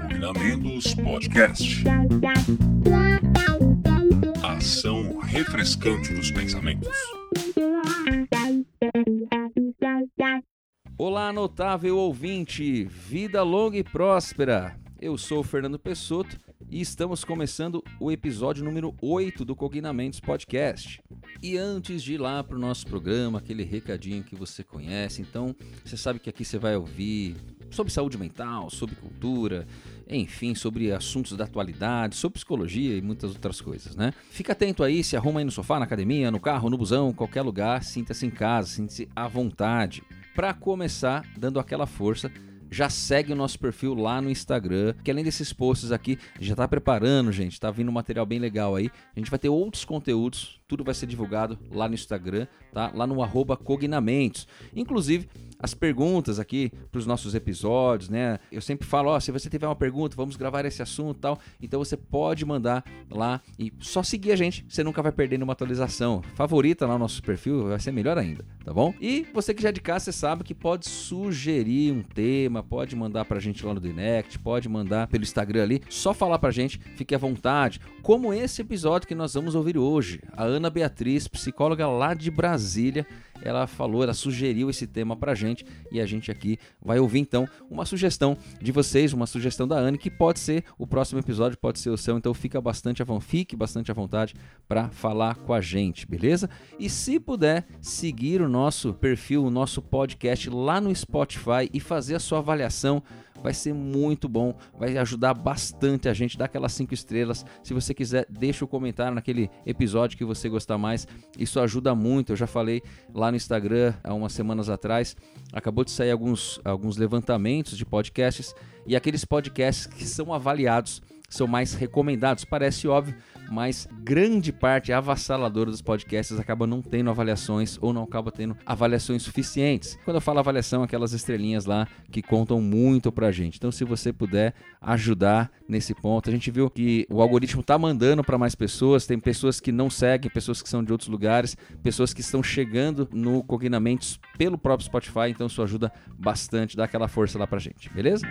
Combinamentos Podcast. Ação refrescante dos pensamentos. Olá, notável ouvinte, vida longa e próspera. Eu sou o Fernando Pessoto e estamos começando o episódio número 8 do Cognamentos Podcast. E antes de ir lá para o nosso programa, aquele recadinho que você conhece, então você sabe que aqui você vai ouvir sobre saúde mental, sobre cultura, enfim, sobre assuntos da atualidade, sobre psicologia e muitas outras coisas, né? Fica atento aí, se arruma aí no sofá, na academia, no carro, no busão, qualquer lugar, sinta-se em casa, sinta-se à vontade. Para começar, dando aquela força, já segue o nosso perfil lá no Instagram, que além desses posts aqui, já tá preparando, gente, tá vindo um material bem legal aí. A gente vai ter outros conteúdos, tudo vai ser divulgado lá no Instagram, tá? Lá no arroba Cognamentos. Inclusive, as perguntas aqui para os nossos episódios, né? Eu sempre falo, ó, se você tiver uma pergunta, vamos gravar esse assunto tal. Então você pode mandar lá e só seguir a gente, você nunca vai perder nenhuma atualização. Favorita lá o nosso perfil, vai ser melhor ainda, tá bom? E você que já é de casa, você sabe que pode sugerir um tema, pode mandar pra gente lá no direct, pode mandar pelo Instagram ali, só falar pra gente, fique à vontade. Como esse episódio que nós vamos ouvir hoje. A Ana Beatriz, psicóloga lá de Brasília, ela falou, ela sugeriu esse tema pra gente e a gente aqui vai ouvir então uma sugestão de vocês, uma sugestão da Anne, que pode ser o próximo episódio, pode ser o seu, então fica bastante à, fique bastante à vontade para falar com a gente, beleza? E se puder seguir o nosso perfil, o nosso podcast lá no Spotify e fazer a sua avaliação vai ser muito bom, vai ajudar bastante a gente, dá aquelas cinco estrelas. Se você quiser, deixa o um comentário naquele episódio que você gostar mais, isso ajuda muito. Eu já falei lá no Instagram há umas semanas atrás, acabou de sair alguns, alguns levantamentos de podcasts e aqueles podcasts que são avaliados são mais recomendados. Parece óbvio, mas grande parte avassaladora dos podcasts acaba não tendo avaliações ou não acaba tendo avaliações suficientes. Quando eu falo avaliação, aquelas estrelinhas lá que contam muito pra gente. Então, se você puder ajudar nesse ponto, a gente viu que o algoritmo tá mandando para mais pessoas, tem pessoas que não seguem, pessoas que são de outros lugares, pessoas que estão chegando no Cognamentos pelo próprio Spotify, então isso ajuda bastante, dá aquela força lá pra gente, beleza?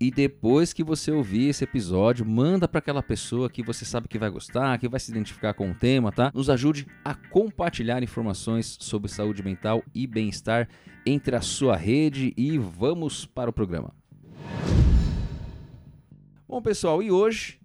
E depois que você ouvir esse episódio, manda para aquela pessoa que você sabe que vai gostar, que vai se identificar com o tema, tá? Nos ajude a compartilhar informações sobre saúde mental e bem-estar entre a sua rede e vamos para o programa. Bom, pessoal, e hoje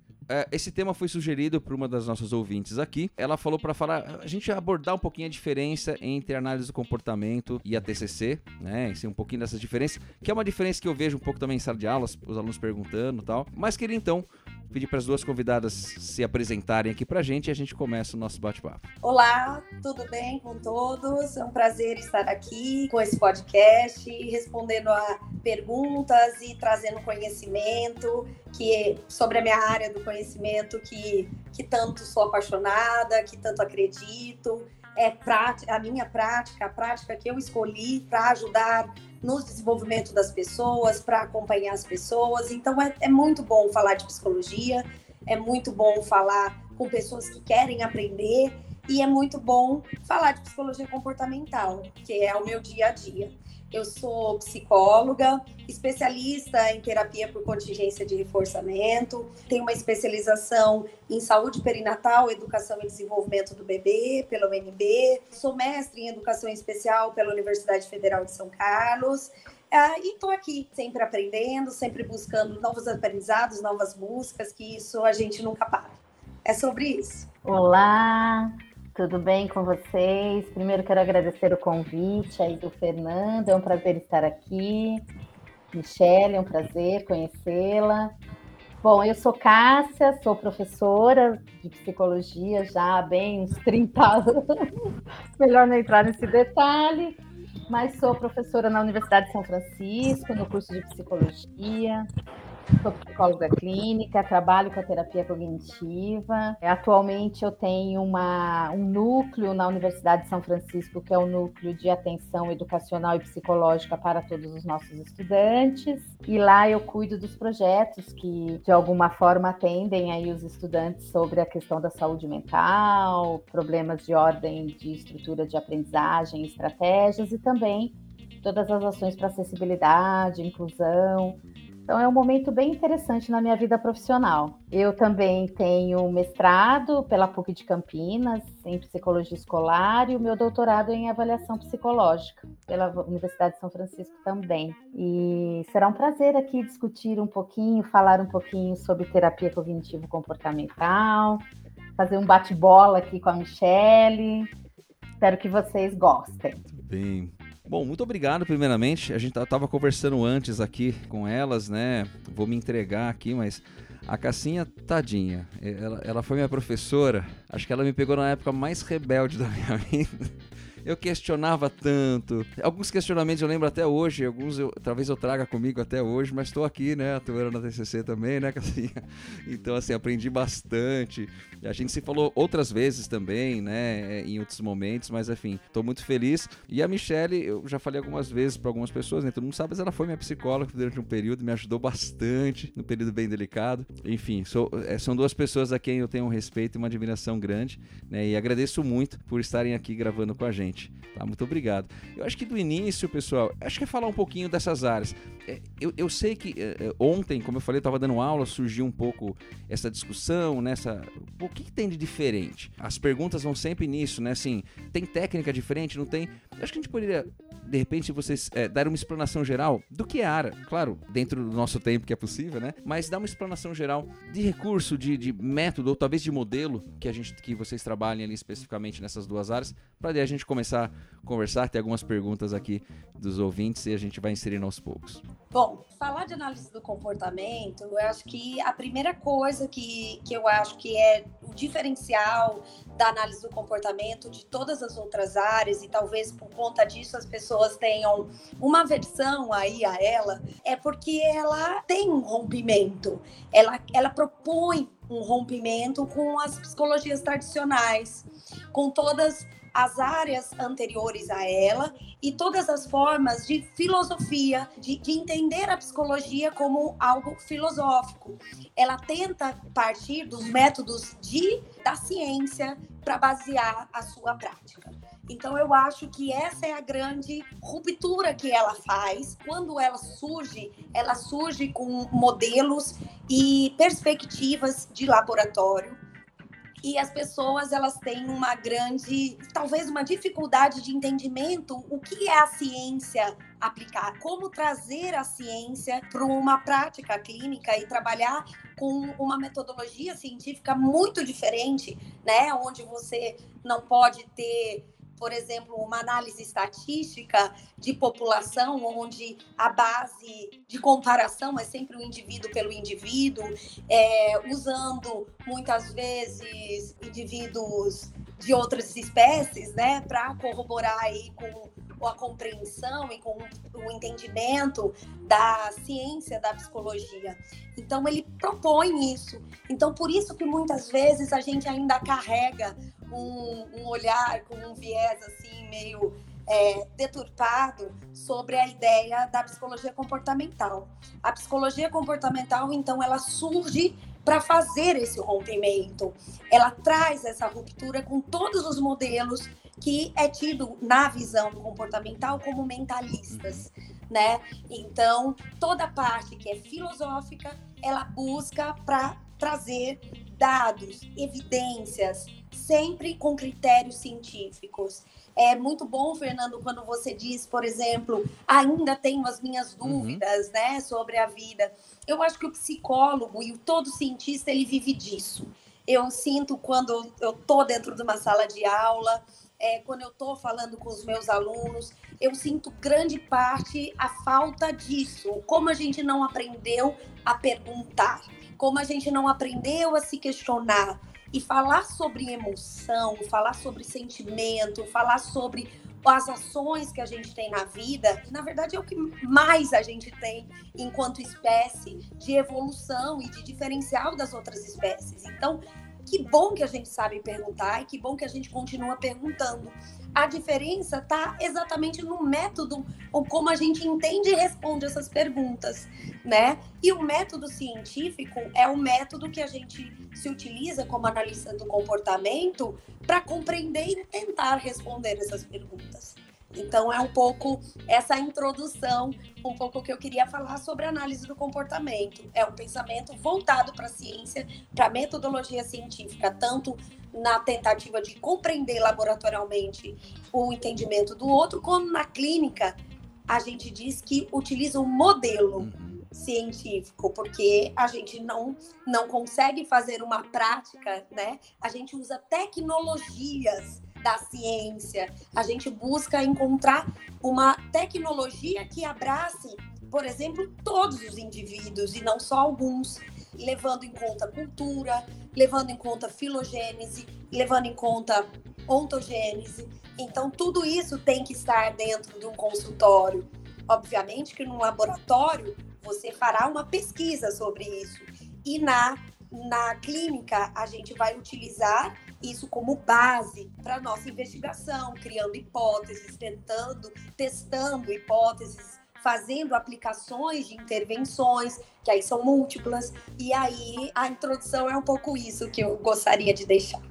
esse tema foi sugerido por uma das nossas ouvintes aqui. Ela falou para falar, a gente abordar um pouquinho a diferença entre análise do comportamento e a TCC, né? Esse, um pouquinho dessa diferença, que é uma diferença que eu vejo um pouco também em sala de aulas, os alunos perguntando e tal. Mas queria então pedir para as duas convidadas se apresentarem aqui para a gente e a gente começa o nosso bate-papo. Olá, tudo bem com todos? É um prazer estar aqui com esse podcast, respondendo a perguntas e trazendo conhecimento que sobre a minha área do conhecimento que, que tanto sou apaixonada, que tanto acredito. É prática, a minha prática, a prática que eu escolhi para ajudar no desenvolvimento das pessoas, para acompanhar as pessoas. Então é, é muito bom falar de psicologia, é muito bom falar com pessoas que querem aprender e é muito bom falar de psicologia comportamental, que é o meu dia a dia. Eu sou psicóloga, especialista em terapia por contingência de reforçamento, tenho uma especialização em saúde perinatal, educação e desenvolvimento do bebê pela UNB, sou mestre em educação especial pela Universidade Federal de São Carlos. Uh, e estou aqui, sempre aprendendo, sempre buscando novos aprendizados, novas buscas, que isso a gente nunca para. É sobre isso. Olá, tudo bem com vocês? Primeiro quero agradecer o convite aí do Fernando, é um prazer estar aqui. Michelle, é um prazer conhecê-la. Bom, eu sou Cássia, sou professora de psicologia já há bem uns 30 anos. Melhor não entrar nesse detalhe, mas sou professora na Universidade de São Francisco, no curso de psicologia. Sou psicóloga clínica, trabalho com a terapia cognitiva. Atualmente eu tenho uma, um núcleo na Universidade de São Francisco, que é o núcleo de atenção educacional e psicológica para todos os nossos estudantes. E lá eu cuido dos projetos que de alguma forma atendem aí os estudantes sobre a questão da saúde mental, problemas de ordem de estrutura de aprendizagem, estratégias e também todas as ações para acessibilidade, inclusão. Então é um momento bem interessante na minha vida profissional. Eu também tenho mestrado pela PUC de Campinas em psicologia escolar e o meu doutorado em avaliação psicológica pela Universidade de São Francisco também. E será um prazer aqui discutir um pouquinho, falar um pouquinho sobre terapia cognitivo comportamental, fazer um bate-bola aqui com a Michelle. Espero que vocês gostem. Bem, Bom, muito obrigado primeiramente. A gente estava conversando antes aqui com elas, né? Vou me entregar aqui, mas a Cassinha, tadinha, ela, ela foi minha professora. Acho que ela me pegou na época mais rebelde da minha vida eu questionava tanto. Alguns questionamentos eu lembro até hoje, alguns eu, talvez eu traga comigo até hoje, mas estou aqui, né, atuando na TCC também, né, Cassinha? Então, assim, aprendi bastante. A gente se falou outras vezes também, né, em outros momentos, mas enfim, estou muito feliz. E a Michelle, eu já falei algumas vezes para algumas pessoas, né, todo mundo sabe, mas ela foi minha psicóloga durante um período, me ajudou bastante no período bem delicado. Enfim, sou, é, são duas pessoas a quem eu tenho um respeito e uma admiração grande, né, e agradeço muito por estarem aqui gravando com a gente gente. Tá? Muito obrigado. Eu acho que do início, pessoal, acho que é falar um pouquinho dessas áreas. É, eu, eu sei que é, é ontem, como eu falei, eu estava dando aula, surgiu um pouco essa discussão, nessa. Né, o que, que, tem de diferente? As perguntas vão sempre nisso, né? Assim, tem técnica diferente? Não tem? Eu acho que a gente poderia, de repente, vocês é, dar uma explanação geral do que é área. Claro, dentro do nosso tempo que é possível, né? Mas dar uma explanação geral de recurso, de, de método, ou talvez de modelo que a gente que vocês trabalhem ali especificamente nessas duas áreas, para a gente começar a conversar, tem algumas perguntas aqui dos ouvintes e a gente vai inserindo aos poucos. Bom, falar de análise do comportamento, eu acho que a primeira coisa que, que eu acho que é o diferencial da análise do comportamento de todas as outras áreas, e talvez por conta disso as pessoas tenham uma versão aí a ela, é porque ela tem um rompimento, ela, ela propõe um rompimento com as psicologias tradicionais, com todas as áreas anteriores a ela e todas as formas de filosofia, de, de, entender a psicologia como algo filosófico. Ela tenta partir dos métodos de, da ciência para basear a sua prática. Então eu acho que essa é a grande ruptura que ela faz. Quando ela surge, ela surge com modelos e perspectivas de laboratório e as pessoas elas têm uma grande, talvez uma dificuldade de entendimento o que é a ciência aplicar, como trazer a ciência para uma prática clínica e trabalhar com uma metodologia científica muito diferente, né, onde você não pode ter por exemplo, uma análise estatística de população, onde a base de comparação é sempre o indivíduo pelo indivíduo, é, usando muitas vezes indivíduos de outras espécies, né, para corroborar aí com a compreensão e com o entendimento da ciência da psicologia. Então ele propõe isso. Então por isso que muitas vezes a gente ainda carrega um, um olhar com um viés assim meio é, deturpado sobre a ideia da psicologia comportamental. A psicologia comportamental, então, ela surge para fazer esse rompimento. Ela traz essa ruptura com todos os modelos que é tido na visão comportamental como mentalistas, né? Então, toda parte que é filosófica, ela busca para trazer dados, evidências, sempre com critérios científicos. É muito bom, Fernando, quando você diz, por exemplo, ainda tenho as minhas uhum. dúvidas, uhum. né, sobre a vida. Eu acho que o psicólogo e o todo cientista ele vive disso. Eu sinto quando eu tô dentro de uma sala de aula, é, quando eu estou falando com os meus alunos, eu sinto grande parte a falta disso. Como a gente não aprendeu a perguntar, como a gente não aprendeu a se questionar. E falar sobre emoção, falar sobre sentimento, falar sobre as ações que a gente tem na vida, na verdade é o que mais a gente tem enquanto espécie de evolução e de diferencial das outras espécies. Então, que bom que a gente sabe perguntar e que bom que a gente continua perguntando. A diferença está exatamente no método ou como a gente entende e responde essas perguntas, né? E o método científico é o método que a gente se utiliza como analista do comportamento para compreender e tentar responder essas perguntas. Então, é um pouco essa introdução, um pouco que eu queria falar sobre análise do comportamento. É um pensamento voltado para a ciência, para a metodologia científica, tanto na tentativa de compreender laboratorialmente o entendimento do outro, como na clínica, a gente diz que utiliza um modelo uhum. científico, porque a gente não, não consegue fazer uma prática, né? A gente usa tecnologias da ciência. A gente busca encontrar uma tecnologia que abrace, por exemplo, todos os indivíduos e não só alguns, levando em conta cultura, levando em conta filogênese, levando em conta ontogênese. Então, tudo isso tem que estar dentro de um consultório. Obviamente que num laboratório você fará uma pesquisa sobre isso. E na, na clínica a gente vai utilizar isso como base para nossa investigação, criando hipóteses, tentando, testando hipóteses, fazendo aplicações de intervenções, que aí são múltiplas, e aí a introdução é um pouco isso que eu gostaria de deixar.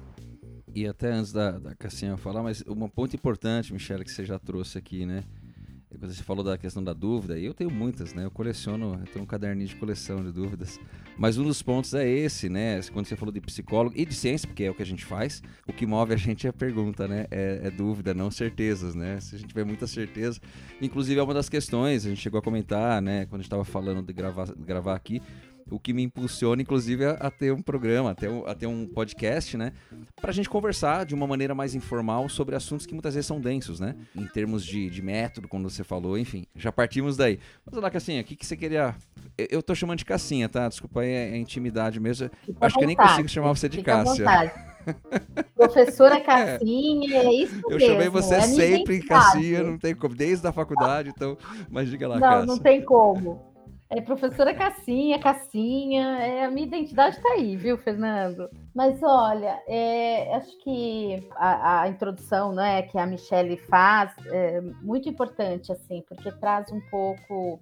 E até antes da, da Cassinha falar, mas uma ponto importante, Michelle, que você já trouxe aqui, né? Quando você falou da questão da dúvida, eu tenho muitas, né? Eu coleciono, eu tenho um caderninho de coleção de dúvidas. Mas um dos pontos é esse, né? Quando você falou de psicólogo e de ciência, porque é o que a gente faz, o que move a gente é a pergunta, né? É, é dúvida, não certezas, né? Se a gente tiver muita certeza. Inclusive, é uma das questões, a gente chegou a comentar, né? Quando a gente estava falando de gravar, de gravar aqui o que me impulsiona, inclusive, a, a ter um programa, a ter um, a ter um podcast, né? Pra gente conversar de uma maneira mais informal sobre assuntos que muitas vezes são densos, né? Em termos de, de método, como você falou, enfim. Já partimos daí. Mas lá, Cassinha, o que, que você queria. Eu, eu tô chamando de Cassinha, tá? Desculpa aí, é, é intimidade mesmo. Fica Acho que eu nem consigo chamar você de Fica Cássia. Professora Cassinha, é isso Eu mesmo. chamei você é sempre Cassinha, não tem como, desde a faculdade, então, mas diga lá, Não, Cássia. não tem como. É professora Cassinha, Cassinha, é, a minha identidade está aí, viu, Fernando? Mas olha, é, acho que a, a, introdução né, que a Michelle faz é muito importante, assim, porque traz um pouco,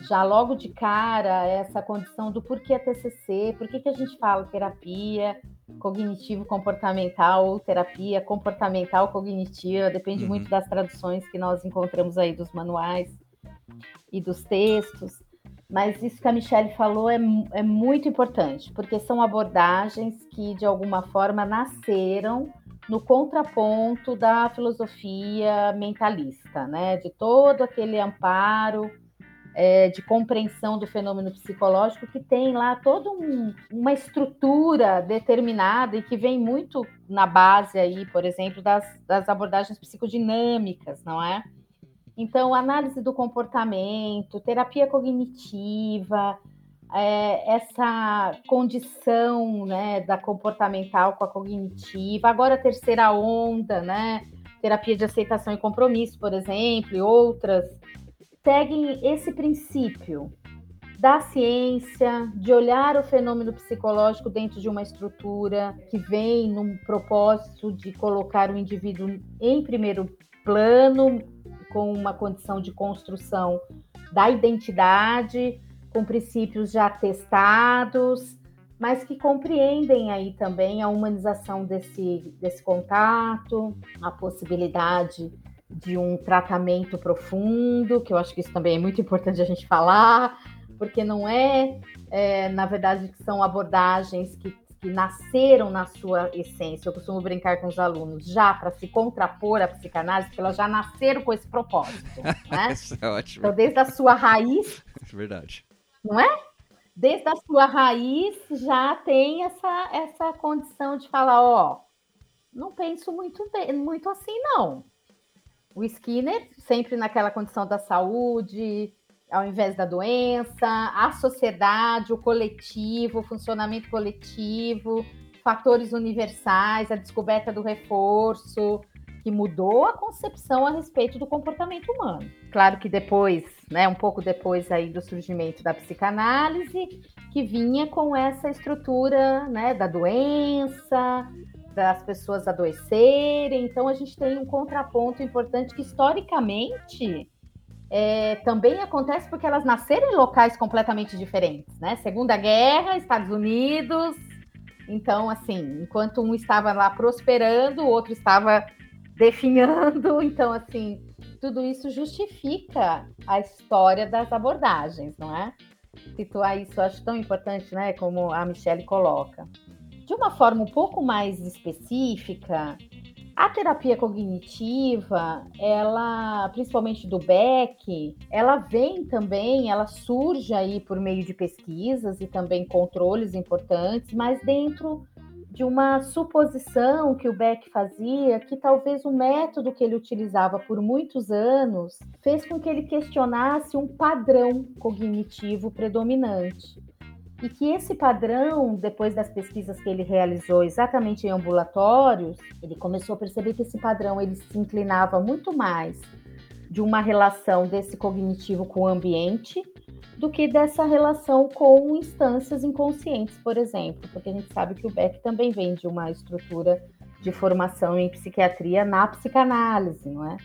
já logo de cara, essa condição do porquê a TCC, por que a gente fala terapia cognitivo-comportamental ou terapia comportamental-cognitiva, depende uhum. muito das traduções que nós encontramos aí dos manuais e dos textos. Mas isso que a Michelle falou é, é muito importante, porque são abordagens que, de alguma forma, nasceram no contraponto da filosofia mentalista, né? De todo aquele amparo é, de compreensão do fenômeno psicológico que tem lá toda um, uma estrutura determinada e que vem muito na base aí, por exemplo, das, das abordagens psicodinâmicas, não é? Então, análise do comportamento, terapia cognitiva, é, essa condição né, da comportamental com a cognitiva, agora a terceira onda, né? Terapia de aceitação e compromisso, por exemplo, e outras, seguem esse princípio da ciência, de olhar o fenômeno psicológico dentro de uma estrutura que vem num propósito de colocar o indivíduo em primeiro plano, com uma condição de construção da identidade, com princípios já testados, mas que compreendem aí também a humanização desse, desse contato, a possibilidade de um tratamento profundo, que eu acho que isso também é muito importante a gente falar, porque não é, é na verdade, que são abordagens que que nasceram na sua essência, eu costumo brincar com os alunos, já para se contrapor à psicanálise, porque elas já nasceram com esse propósito. Né? Isso é ótimo. Então, desde a sua raiz. Verdade. Não é? Desde a sua raiz já tem essa, essa condição de falar, ó, não penso muito, bem, muito assim, não. O Skinner, sempre naquela condição da saúde, ao invés da doença, a sociedade, o coletivo, o funcionamento coletivo, fatores universais, a descoberta do reforço, que mudou a concepção a respeito do comportamento humano. Claro que depois, né, um pouco depois aí do surgimento da psicanálise, que vinha com essa estrutura, né, da doença, das pessoas adoecerem. Então a gente tem um contraponto importante que historicamente é, também acontece porque elas nasceram em locais completamente diferentes, né? Segunda Guerra, Estados Unidos. Então, assim, enquanto um estava lá prosperando, o outro estava definhando. Então, assim, tudo isso justifica a história das abordagens, não é? Situar isso acho tão importante, né? Como a Michelle coloca. De uma forma um pouco mais específica, a terapia cognitiva, ela, principalmente do Beck, ela vem também, ela surge aí por meio de pesquisas e também controles importantes, mas dentro de uma suposição que o Beck fazia que talvez o método que ele utilizava por muitos anos fez com que ele questionasse um padrão cognitivo predominante e que esse padrão, depois das pesquisas que ele realizou exatamente em ambulatórios, ele começou a perceber que esse padrão ele se inclinava muito mais de uma relação desse cognitivo com o ambiente do que dessa relação com instâncias inconscientes, por exemplo, porque a gente sabe que o Beck também vem de uma estrutura de formação em psiquiatria na psicanálise, não é?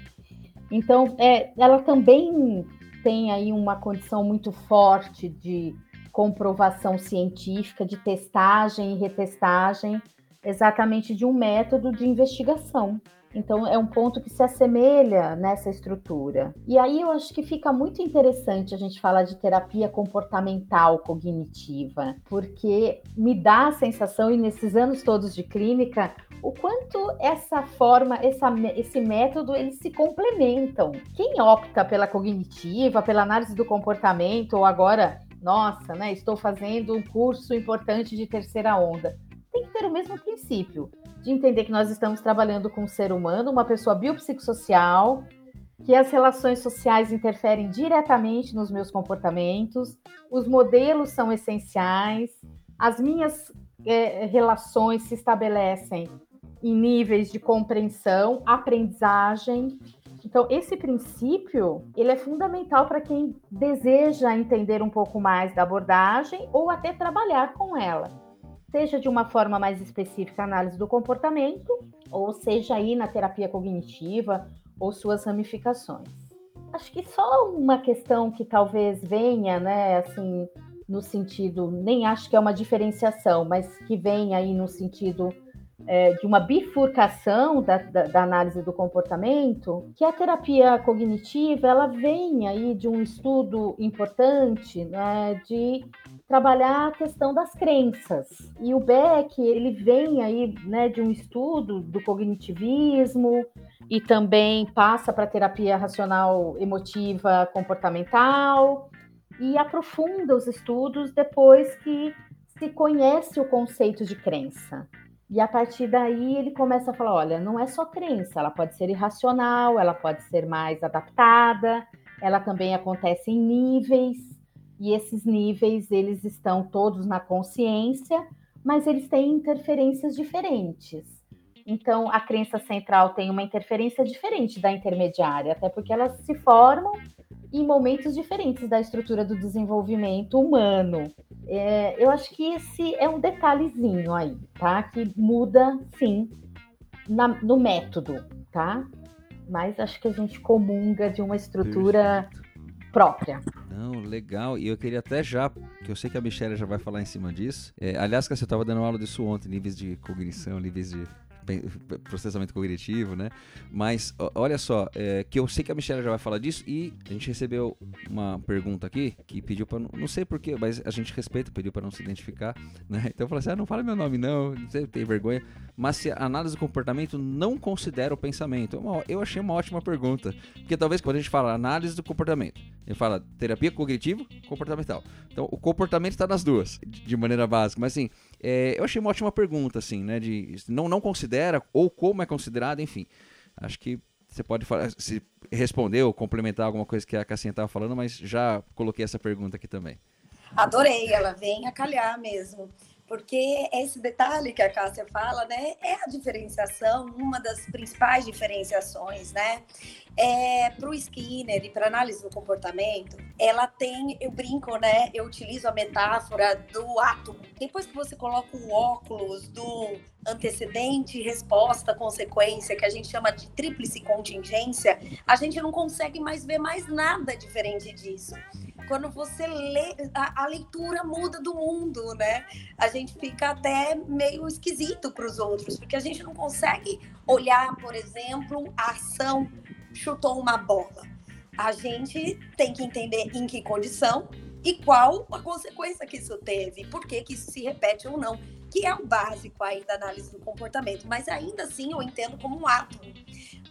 Então, é, ela também tem aí uma condição muito forte de comprovação científica, de testagem e retestagem, exatamente de um método de investigação. Então, é um ponto que se assemelha nessa estrutura. E aí eu acho que fica muito interessante a gente falar de terapia comportamental cognitiva, porque me dá a sensação, e nesses anos todos de clínica, o quanto essa forma, essa, esse método, eles se complementam. Quem opta pela cognitiva, pela análise do comportamento, ou agora nossa, né, estou fazendo um curso importante de terceira onda. Tem que ter o mesmo princípio de entender que nós estamos trabalhando com um ser humano, uma pessoa biopsicossocial, que as relações sociais interferem diretamente nos meus comportamentos, os modelos são essenciais, as minhas é, relações se estabelecem em níveis de compreensão, aprendizagem então, esse princípio, ele é fundamental para quem deseja entender um pouco mais da abordagem ou até trabalhar com ela. Seja de uma forma mais específica, análise do comportamento, ou seja aí na terapia cognitiva ou suas ramificações. Acho que só uma questão que talvez venha, né, assim, no sentido, nem acho que é uma diferenciação, mas que vem aí no sentido é, de uma bifurcação da, da, da, análise do comportamento, que a terapia cognitiva ela vem aí de um estudo importante né, de trabalhar a questão das crenças. E o Beck ele vem aí né, de um estudo do cognitivismo e também passa para a terapia racional emotiva comportamental e aprofunda os estudos depois que se conhece o conceito de crença. E a partir daí ele começa a falar: olha, não é só crença, ela pode ser irracional, ela pode ser mais adaptada, ela também acontece em níveis, e esses níveis eles estão todos na consciência, mas eles têm interferências diferentes. Então, a crença central tem uma interferência diferente da intermediária, até porque elas se formam em momentos diferentes da estrutura do desenvolvimento humano. É, eu acho que esse é um detalhezinho aí, tá? Que muda, sim, na, no método, tá? Mas acho que a gente comunga de uma estrutura Perfeito. própria. Não, legal. E eu queria até já, que eu sei que a Michelle já vai falar em cima disso. É, aliás, que você estava dando aula disso ontem, níveis de cognição, níveis de processamento cognitivo, né? Mas olha só, é, que eu sei que a Michelle já vai falar disso e a gente recebeu uma pergunta aqui que pediu para não sei porquê, mas a gente respeita, pediu para não se identificar, né? Então eu falei assim, ah, não fala meu nome não, não sei, tem vergonha. Mas se a análise do comportamento não considera o pensamento, é eu achei uma ótima pergunta, porque talvez quando a gente fala análise do comportamento, ele fala terapia cognitivo, comportamental. Então o comportamento está nas duas, de maneira básica, mas assim, é, eu achei uma ótima pergunta, assim, né? De não, não considera ou como é considerado, enfim. Acho que você pode falar, se responder ou complementar alguma coisa que a Cassinha estava falando, mas já coloquei essa pergunta aqui também. Adorei, ela vem a calhar mesmo. Porque esse detalhe que a Cássia fala, né, é a diferenciação, uma das principais diferenciações, né? É, para o Skinner e para análise do comportamento, ela tem, eu brinco, né? Eu utilizo a metáfora do átomo. Depois que você coloca o óculos do antecedente, resposta, consequência, que a gente chama de tríplice contingência, a gente não consegue mais ver mais nada diferente disso quando você lê, a, a, leitura muda do mundo, né? A gente fica até meio esquisito para os outros, porque a gente não consegue olhar, por exemplo, a ação chutou uma bola. A gente tem que entender em que condição e qual a consequência que isso teve, por que, que isso se repete ou não, que é o básico aí da análise do comportamento, mas ainda assim eu entendo como um ato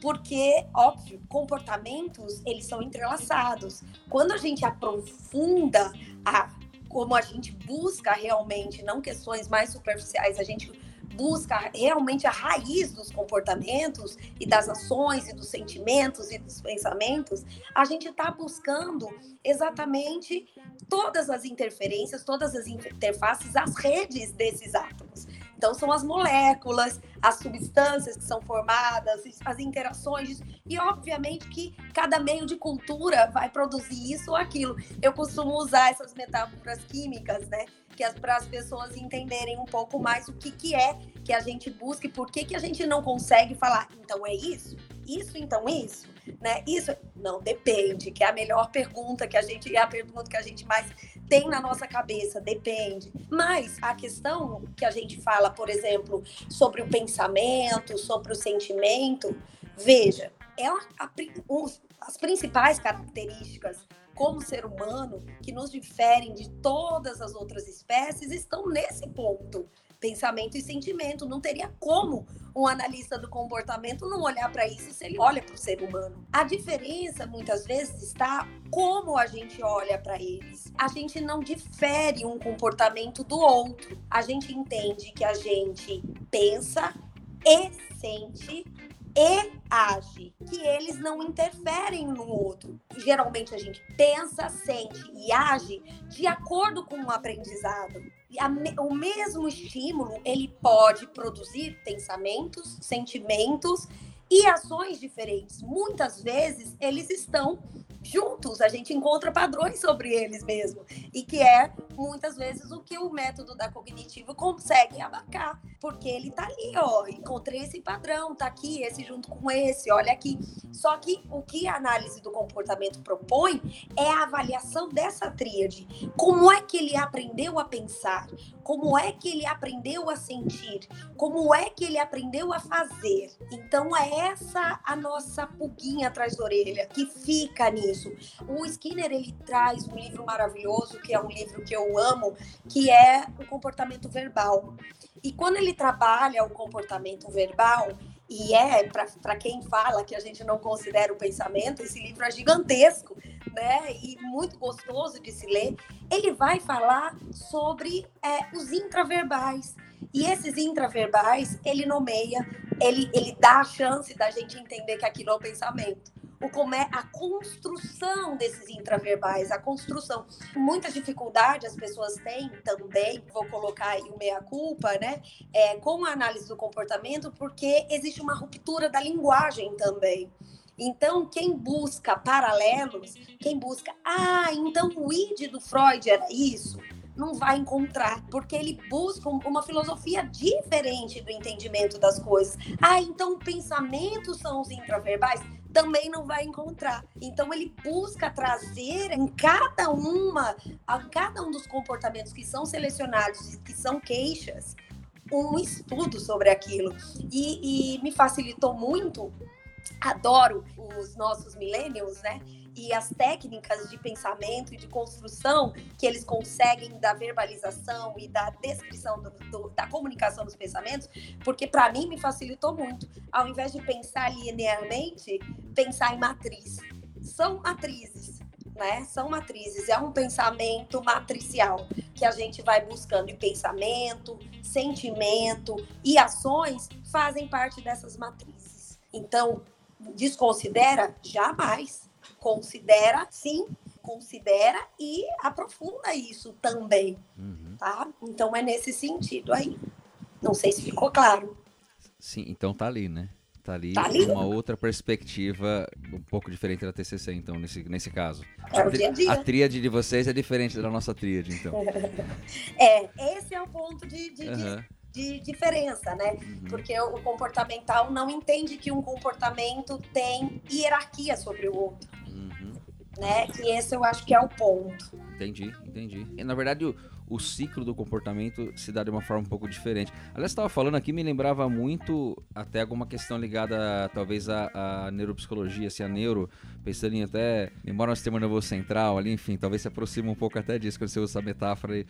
porque, óbvio, comportamentos, eles são entrelaçados. Quando a gente aprofunda a como a gente busca realmente, não questões mais superficiais, a gente busca realmente a raiz dos comportamentos e das ações e dos sentimentos e dos pensamentos, a gente está buscando exatamente todas as interferências, todas as interfaces, as redes desses átomos. Então, são as moléculas, as substâncias que são formadas, as interações, e obviamente que cada meio de cultura vai produzir isso ou aquilo. Eu costumo usar essas metáforas químicas, né? Que é para as pessoas entenderem um pouco mais o que, que é que a gente busca e por que, que a gente não consegue falar, então é isso, isso, então isso, né? Isso não depende, que é a melhor pergunta que a gente, é a pergunta que a gente mais tem na nossa cabeça, depende. Mas a questão que a gente fala, por exemplo, sobre o pensamento, sobre o sentimento, veja, é a, a, as principais características como ser humano que nos diferem de todas as outras espécies estão nesse ponto pensamento e sentimento. Não teria como um analista do comportamento não olhar para isso se ele olha para o ser humano. A diferença, muitas vezes, está como a gente olha para eles. A gente não difere um comportamento do outro. A gente entende que a gente pensa e sente e age, que eles não interferem no outro. Geralmente a gente pensa, sente e age de acordo com o aprendizado. o mesmo estímulo ele pode produzir pensamentos, sentimentos e ações diferentes. Muitas vezes eles estão juntos, a gente encontra padrões sobre eles mesmo. E que é, muitas vezes, o que o método da cognitivo consegue abarcar. Porque ele tá ali, ó, encontrei esse padrão, tá aqui, esse junto com esse, olha aqui. Só que o que a análise do comportamento propõe é a avaliação dessa tríade. Como é que ele aprendeu a pensar? Como é que ele aprendeu a sentir? Como é que ele aprendeu a fazer? Então é essa a nossa pulguinha atrás da orelha que fica nisso O Skinner ele traz um livro maravilhoso, que é um livro que eu amo, que é o comportamento verbal. E quando ele trabalha o comportamento verbal, e é para quem fala que a gente não considera o pensamento, esse livro é gigantesco, né? E muito gostoso de se ler. Ele vai falar sobre é, os intraverbais. E esses intraverbais, ele nomeia, ele, ele dá a chance da gente entender que aquilo é o pensamento o como é a construção desses intraverbais, a construção. Muita dificuldade as pessoas têm também, vou colocar aí o meia-culpa, né? É, com a análise do comportamento, porque existe uma ruptura da linguagem também. Então, quem busca paralelos, quem busca, ah, então o id do Freud era isso, não vai encontrar, porque ele busca uma filosofia diferente do entendimento das coisas. Ah, então pensamentos são os intraverbais? Também não vai encontrar. Então ele busca trazer em cada uma, a cada um dos comportamentos que são selecionados e que são queixas, um estudo sobre aquilo. E, e me facilitou muito. Adoro os nossos millennials, né? E as técnicas de pensamento e de construção que eles conseguem da verbalização e da descrição do, do, da comunicação dos pensamentos, porque para mim me facilitou muito. Ao invés de pensar linearmente, pensar em matriz. São matrizes, né? São matrizes. É um pensamento matricial que a gente vai buscando. E pensamento, sentimento e ações fazem parte dessas matrizes. Então, desconsidera? Jamais considera, sim, considera e aprofunda isso também. Uhum. tá? Então é nesse sentido aí. Não sei se ficou claro. Sim, então tá ali, né? Tá ali, Tá ali. uma outra perspectiva um pouco diferente da TCC, então, nesse, nesse caso. É o dia a dia. A tríade de vocês é diferente da nossa tríade, então. É, esse é o ponto de, de, de- Aham, de diferença, né? uhum. Porque o comportamental não entende que um comportamento tem hierarquia sobre o outro, Uhum. Né? E esse eu acho que é o ponto. Entendi, entendi. E, na verdade, o, o ciclo do comportamento se dá de uma forma um pouco diferente. Aliás, estava falando aqui, me lembrava muito até alguma questão ligada, talvez, à, à neuropsicologia, assim, a neuro, pensando em até memória no sistema nervoso central ali, enfim, talvez se aproxima um pouco até disso, quando você usa essa metáfora aí,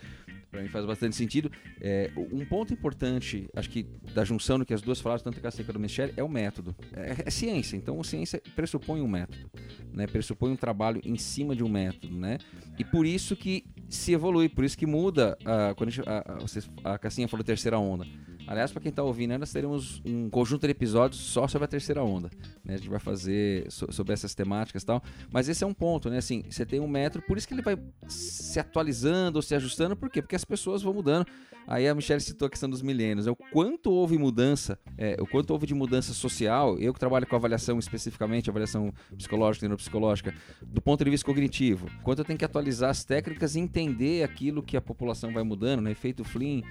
para mim faz bastante sentido. É, um ponto importante, acho que da junção do que as duas falaram, tanto que a quanto a Michelle, é o método. É, é ciência, então a ciência pressupõe um método, né? Pressupõe um trabalho em cima de um método, né? E por isso que se evolui, por isso que muda. ah, quando a, gente, a, a, vocês- a Cassinha falou terceira onda. Aliás, para quem tá ouvindo, nós teremos um conjunto de episódios só sobre a terceira onda. Né? A gente vai fazer so- sobre essas temáticas e tal. Mas esse é um ponto, né? Assim, você tem um método, por isso que ele vai se atualizando ou se ajustando. Por quê? Porque as pessoas vão mudando. Aí a Michelle citou a questão dos milênios. né? O quanto houve mudança, é, o quanto houve de mudança social. Eu que trabalho com avaliação especificamente, avaliação psicológica e neuropsicológica, do ponto de vista cognitivo. Quanto eu tenho que atualizar as técnicas e entender aquilo que a população vai mudando, né? Efeito Flynn,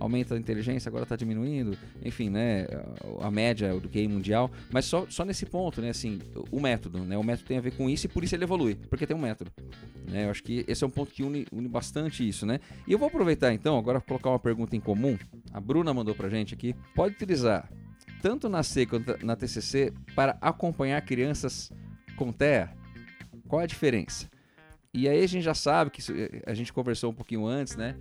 aumenta a inteligência, agora está diminuindo, enfim, né? A, média do QI mundial. Mas só, só nesse ponto, né? Assim, o método, né? O método tem a ver com isso e por isso ele evolui, porque tem um método. Né? Eu acho que esse é um ponto que une, une bastante isso, né? E eu vou aproveitar então, agora colocar uma pergunta em comum. A Bruna mandou pra gente aqui. Pode utilizar tanto na C quanto na TCC para acompanhar crianças com TEA? Qual a diferença? E aí a gente já sabe que eh, a gente conversou um pouquinho antes, né?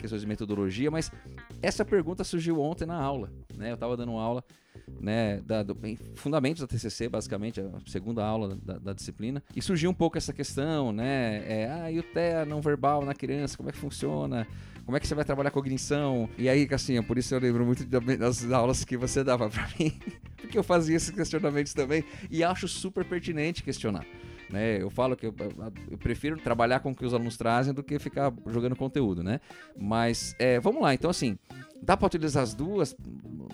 Questões de metodologia, mas essa pergunta surgiu ontem na aula, né? Eu estava dando aula, né, da, do, fundamentos da TCC, basicamente, a segunda aula da, da disciplina, e surgiu um pouco essa questão, né? É, ah, e o TEA não verbal na criança, como é que funciona? Como é que você vai trabalhar cognição? E aí, Cassinha, por isso eu lembro muito da- das aulas que você dava pra mim, porque eu fazia esses questionamentos também, e acho super pertinente questionar. Né? Eu falo que eu, eu prefiro trabalhar com o que os alunos trazem do que ficar jogando conteúdo, né? Mas é, vamos lá, então assim, dá para utilizar as duas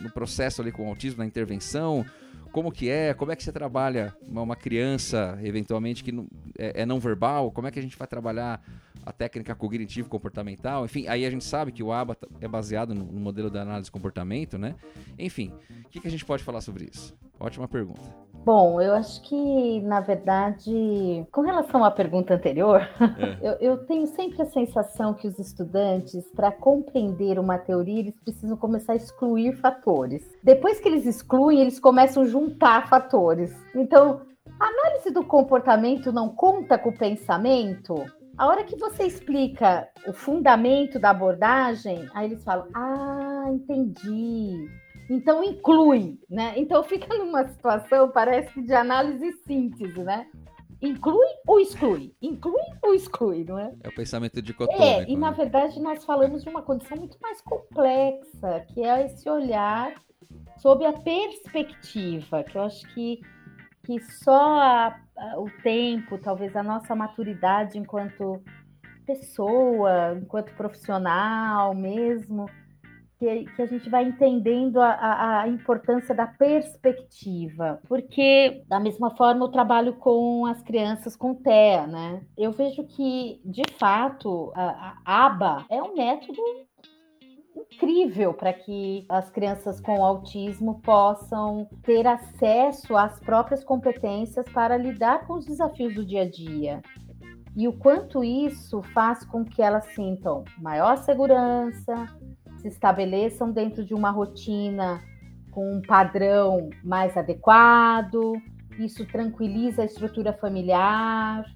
no processo ali com o autismo, na intervenção? Como que é? Como é que você trabalha uma, criança, eventualmente, que não- é, é não verbal? Como é que a gente vai trabalhar a técnica cognitivo-comportamental? Enfim, aí a gente sabe que o ABA é baseado no, no modelo da análise de comportamento, né? Enfim, o que, que a gente pode falar sobre isso? Ótima pergunta. Bom, eu acho que, na verdade, com relação à pergunta anterior, É. eu, eu tenho sempre a sensação que os estudantes, para compreender uma teoria, eles precisam começar a excluir fatores. Depois que eles excluem, eles começam a juntar fatores. Então, a análise do comportamento não conta com o pensamento. A hora que você explica o fundamento da abordagem, aí eles falam: Ah, entendi. Então inclui, né? Então fica numa situação, parece que de análise e síntese, né? Inclui ou exclui? Inclui ou exclui, não é? É o pensamento dicotômico. É, e na né? verdade nós falamos de uma condição muito mais complexa, que é esse olhar sob a perspectiva, que eu acho que, que só a- o tempo, talvez a nossa maturidade enquanto pessoa, enquanto profissional mesmo, que, que a gente vai entendendo a, a- a importância da perspectiva. Porque, da mesma forma, eu trabalho com as crianças com TEA, né? Eu vejo que, de fato, a, a ABA é um método incrível para que as crianças com autismo possam ter acesso às próprias competências para lidar com os desafios do dia a dia. E o quanto isso faz com que elas sintam maior segurança, se estabeleçam dentro de uma rotina com um padrão mais adequado, isso tranquiliza a estrutura familiar.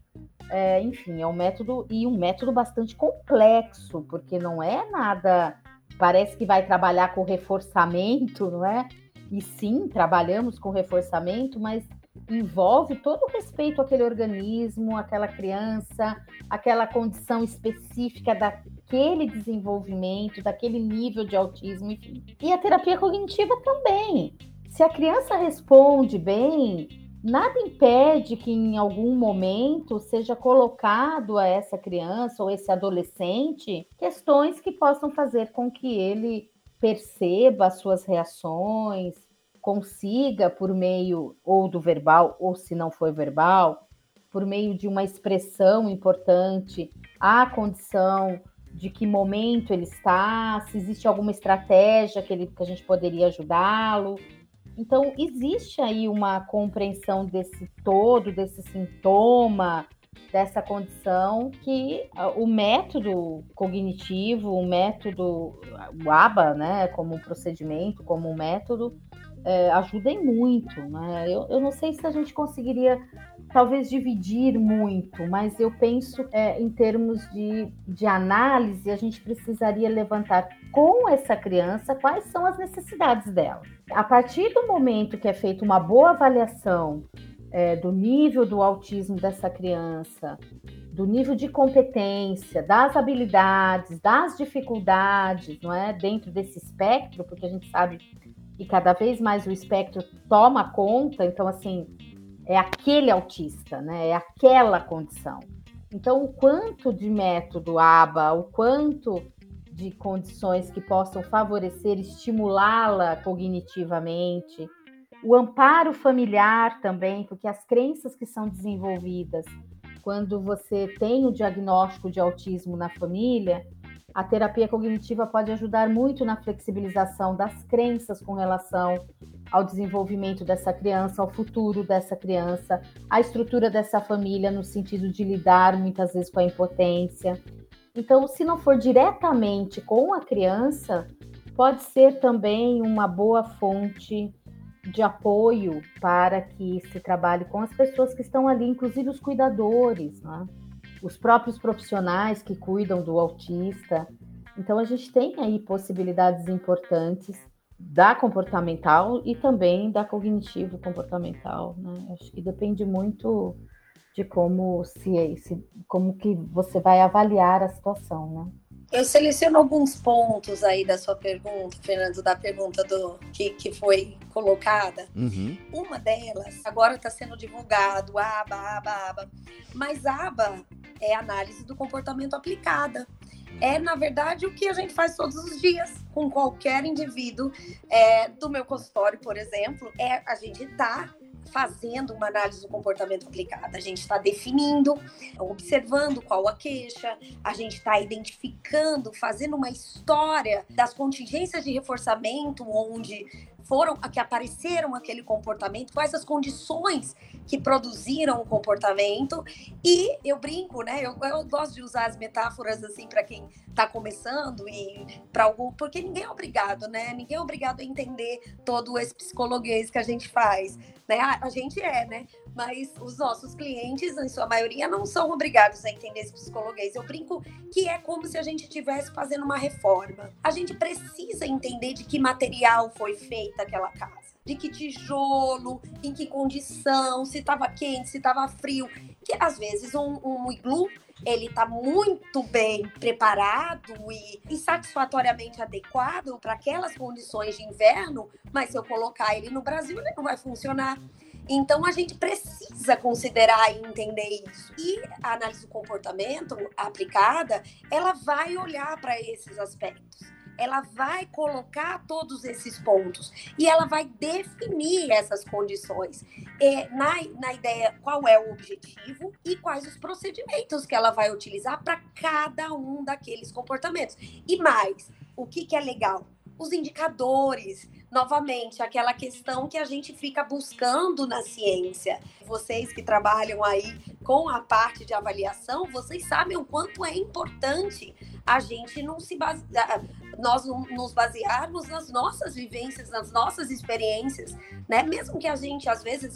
É, enfim, é um método e um método bastante complexo, porque não é nada. Parece que vai trabalhar com reforçamento, não é? E sim, trabalhamos com reforçamento, mas envolve todo o respeito àquele organismo, àquela criança, aquela condição específica daquele desenvolvimento, daquele nível de autismo, enfim. E a terapia cognitiva também. Se a criança responde bem, nada impede que em algum momento seja colocado a essa criança ou esse adolescente questões que possam fazer com que ele perceba as suas reações, consiga por meio ou do verbal ou se não for verbal, por meio de uma expressão importante, a condição de que momento ele está, se existe alguma estratégia que, ele, que a gente poderia ajudá-lo. Então, existe aí uma compreensão desse todo, desse sintoma, dessa condição, que o método cognitivo, o método, o ABA, né, como procedimento, como método, é, ajudem muito. Né? Eu, eu não sei se a gente conseguiria talvez dividir muito, mas eu penso é, em termos de, de análise, a gente precisaria levantar com essa criança quais são as necessidades dela. A partir do momento que é feita uma boa avaliação é, do nível do autismo dessa criança, do nível de competência, das habilidades, das dificuldades, não é, dentro desse espectro, porque a gente sabe que cada vez mais o espectro toma conta, então assim é aquele autista, né? É aquela condição. Então, o quanto de método ABA, o quanto de condições que possam favorecer, estimulá-la cognitivamente, o amparo familiar também, porque as crenças que são desenvolvidas quando você tem o diagnóstico de autismo na família, a terapia cognitiva pode ajudar muito na flexibilização das crenças com relação ao desenvolvimento dessa criança, ao futuro dessa criança, à estrutura dessa família no sentido de lidar muitas vezes com a impotência. Então, se não for diretamente com a criança, pode ser também uma boa fonte de apoio para que se trabalhe com as pessoas que estão ali, inclusive os cuidadores, né? Os próprios profissionais que cuidam do autista. Então, a gente tem aí possibilidades importantes da comportamental e também da cognitivo comportamental, né? Acho que depende muito de como se como que você vai avaliar a situação, né? Eu seleciono alguns pontos aí da sua pergunta, Fernando, da pergunta do que, que foi colocada. Uhum. Uma delas agora está sendo divulgado, aba, aba, aba. Mas aba é análise do comportamento aplicada é, na verdade, o que a gente faz todos os dias com qualquer indivíduo é, do meu consultório, por exemplo, é a gente tá fazendo uma análise do comportamento aplicado. A gente está definindo, observando qual a queixa, a gente está identificando, fazendo uma história das contingências de reforçamento onde foram, que apareceram aquele comportamento, quais as condições que produziram o comportamento. E eu brinco, né? Eu, eu gosto de usar as metáforas assim para quem está começando e para algum, porque ninguém é obrigado, né? Ninguém é obrigado a entender todo esse psicologuês que a gente faz, né? A, a gente é, né? Mas os nossos clientes, em sua maioria, não são obrigados a entender esse psicologuês. Eu brinco que é como se a gente estivesse fazendo uma reforma. A gente precisa entender de que material foi feita aquela casa de que tijolo, em que condição, se estava quente, se estava frio. Que às vezes um, um iglu ele está muito bem preparado e, e satisfatoriamente adequado para aquelas condições de inverno, mas se eu colocar ele no Brasil, ele não vai funcionar. Então a gente precisa considerar e entender isso. E a análise do comportamento aplicada, ela vai olhar para esses aspectos ela vai colocar todos esses pontos e ela vai definir essas condições é, na, na ideia qual é o objetivo e quais os procedimentos que ela vai utilizar para cada um daqueles comportamentos. E mais, o que, que é legal? Os indicadores, novamente, aquela questão que a gente fica buscando na ciência. Vocês que trabalham aí com a parte de avaliação, vocês sabem o quanto é importante a gente não se basear, nós nos basearmos nas nossas vivências, nas nossas experiências, né? Mesmo que a gente às vezes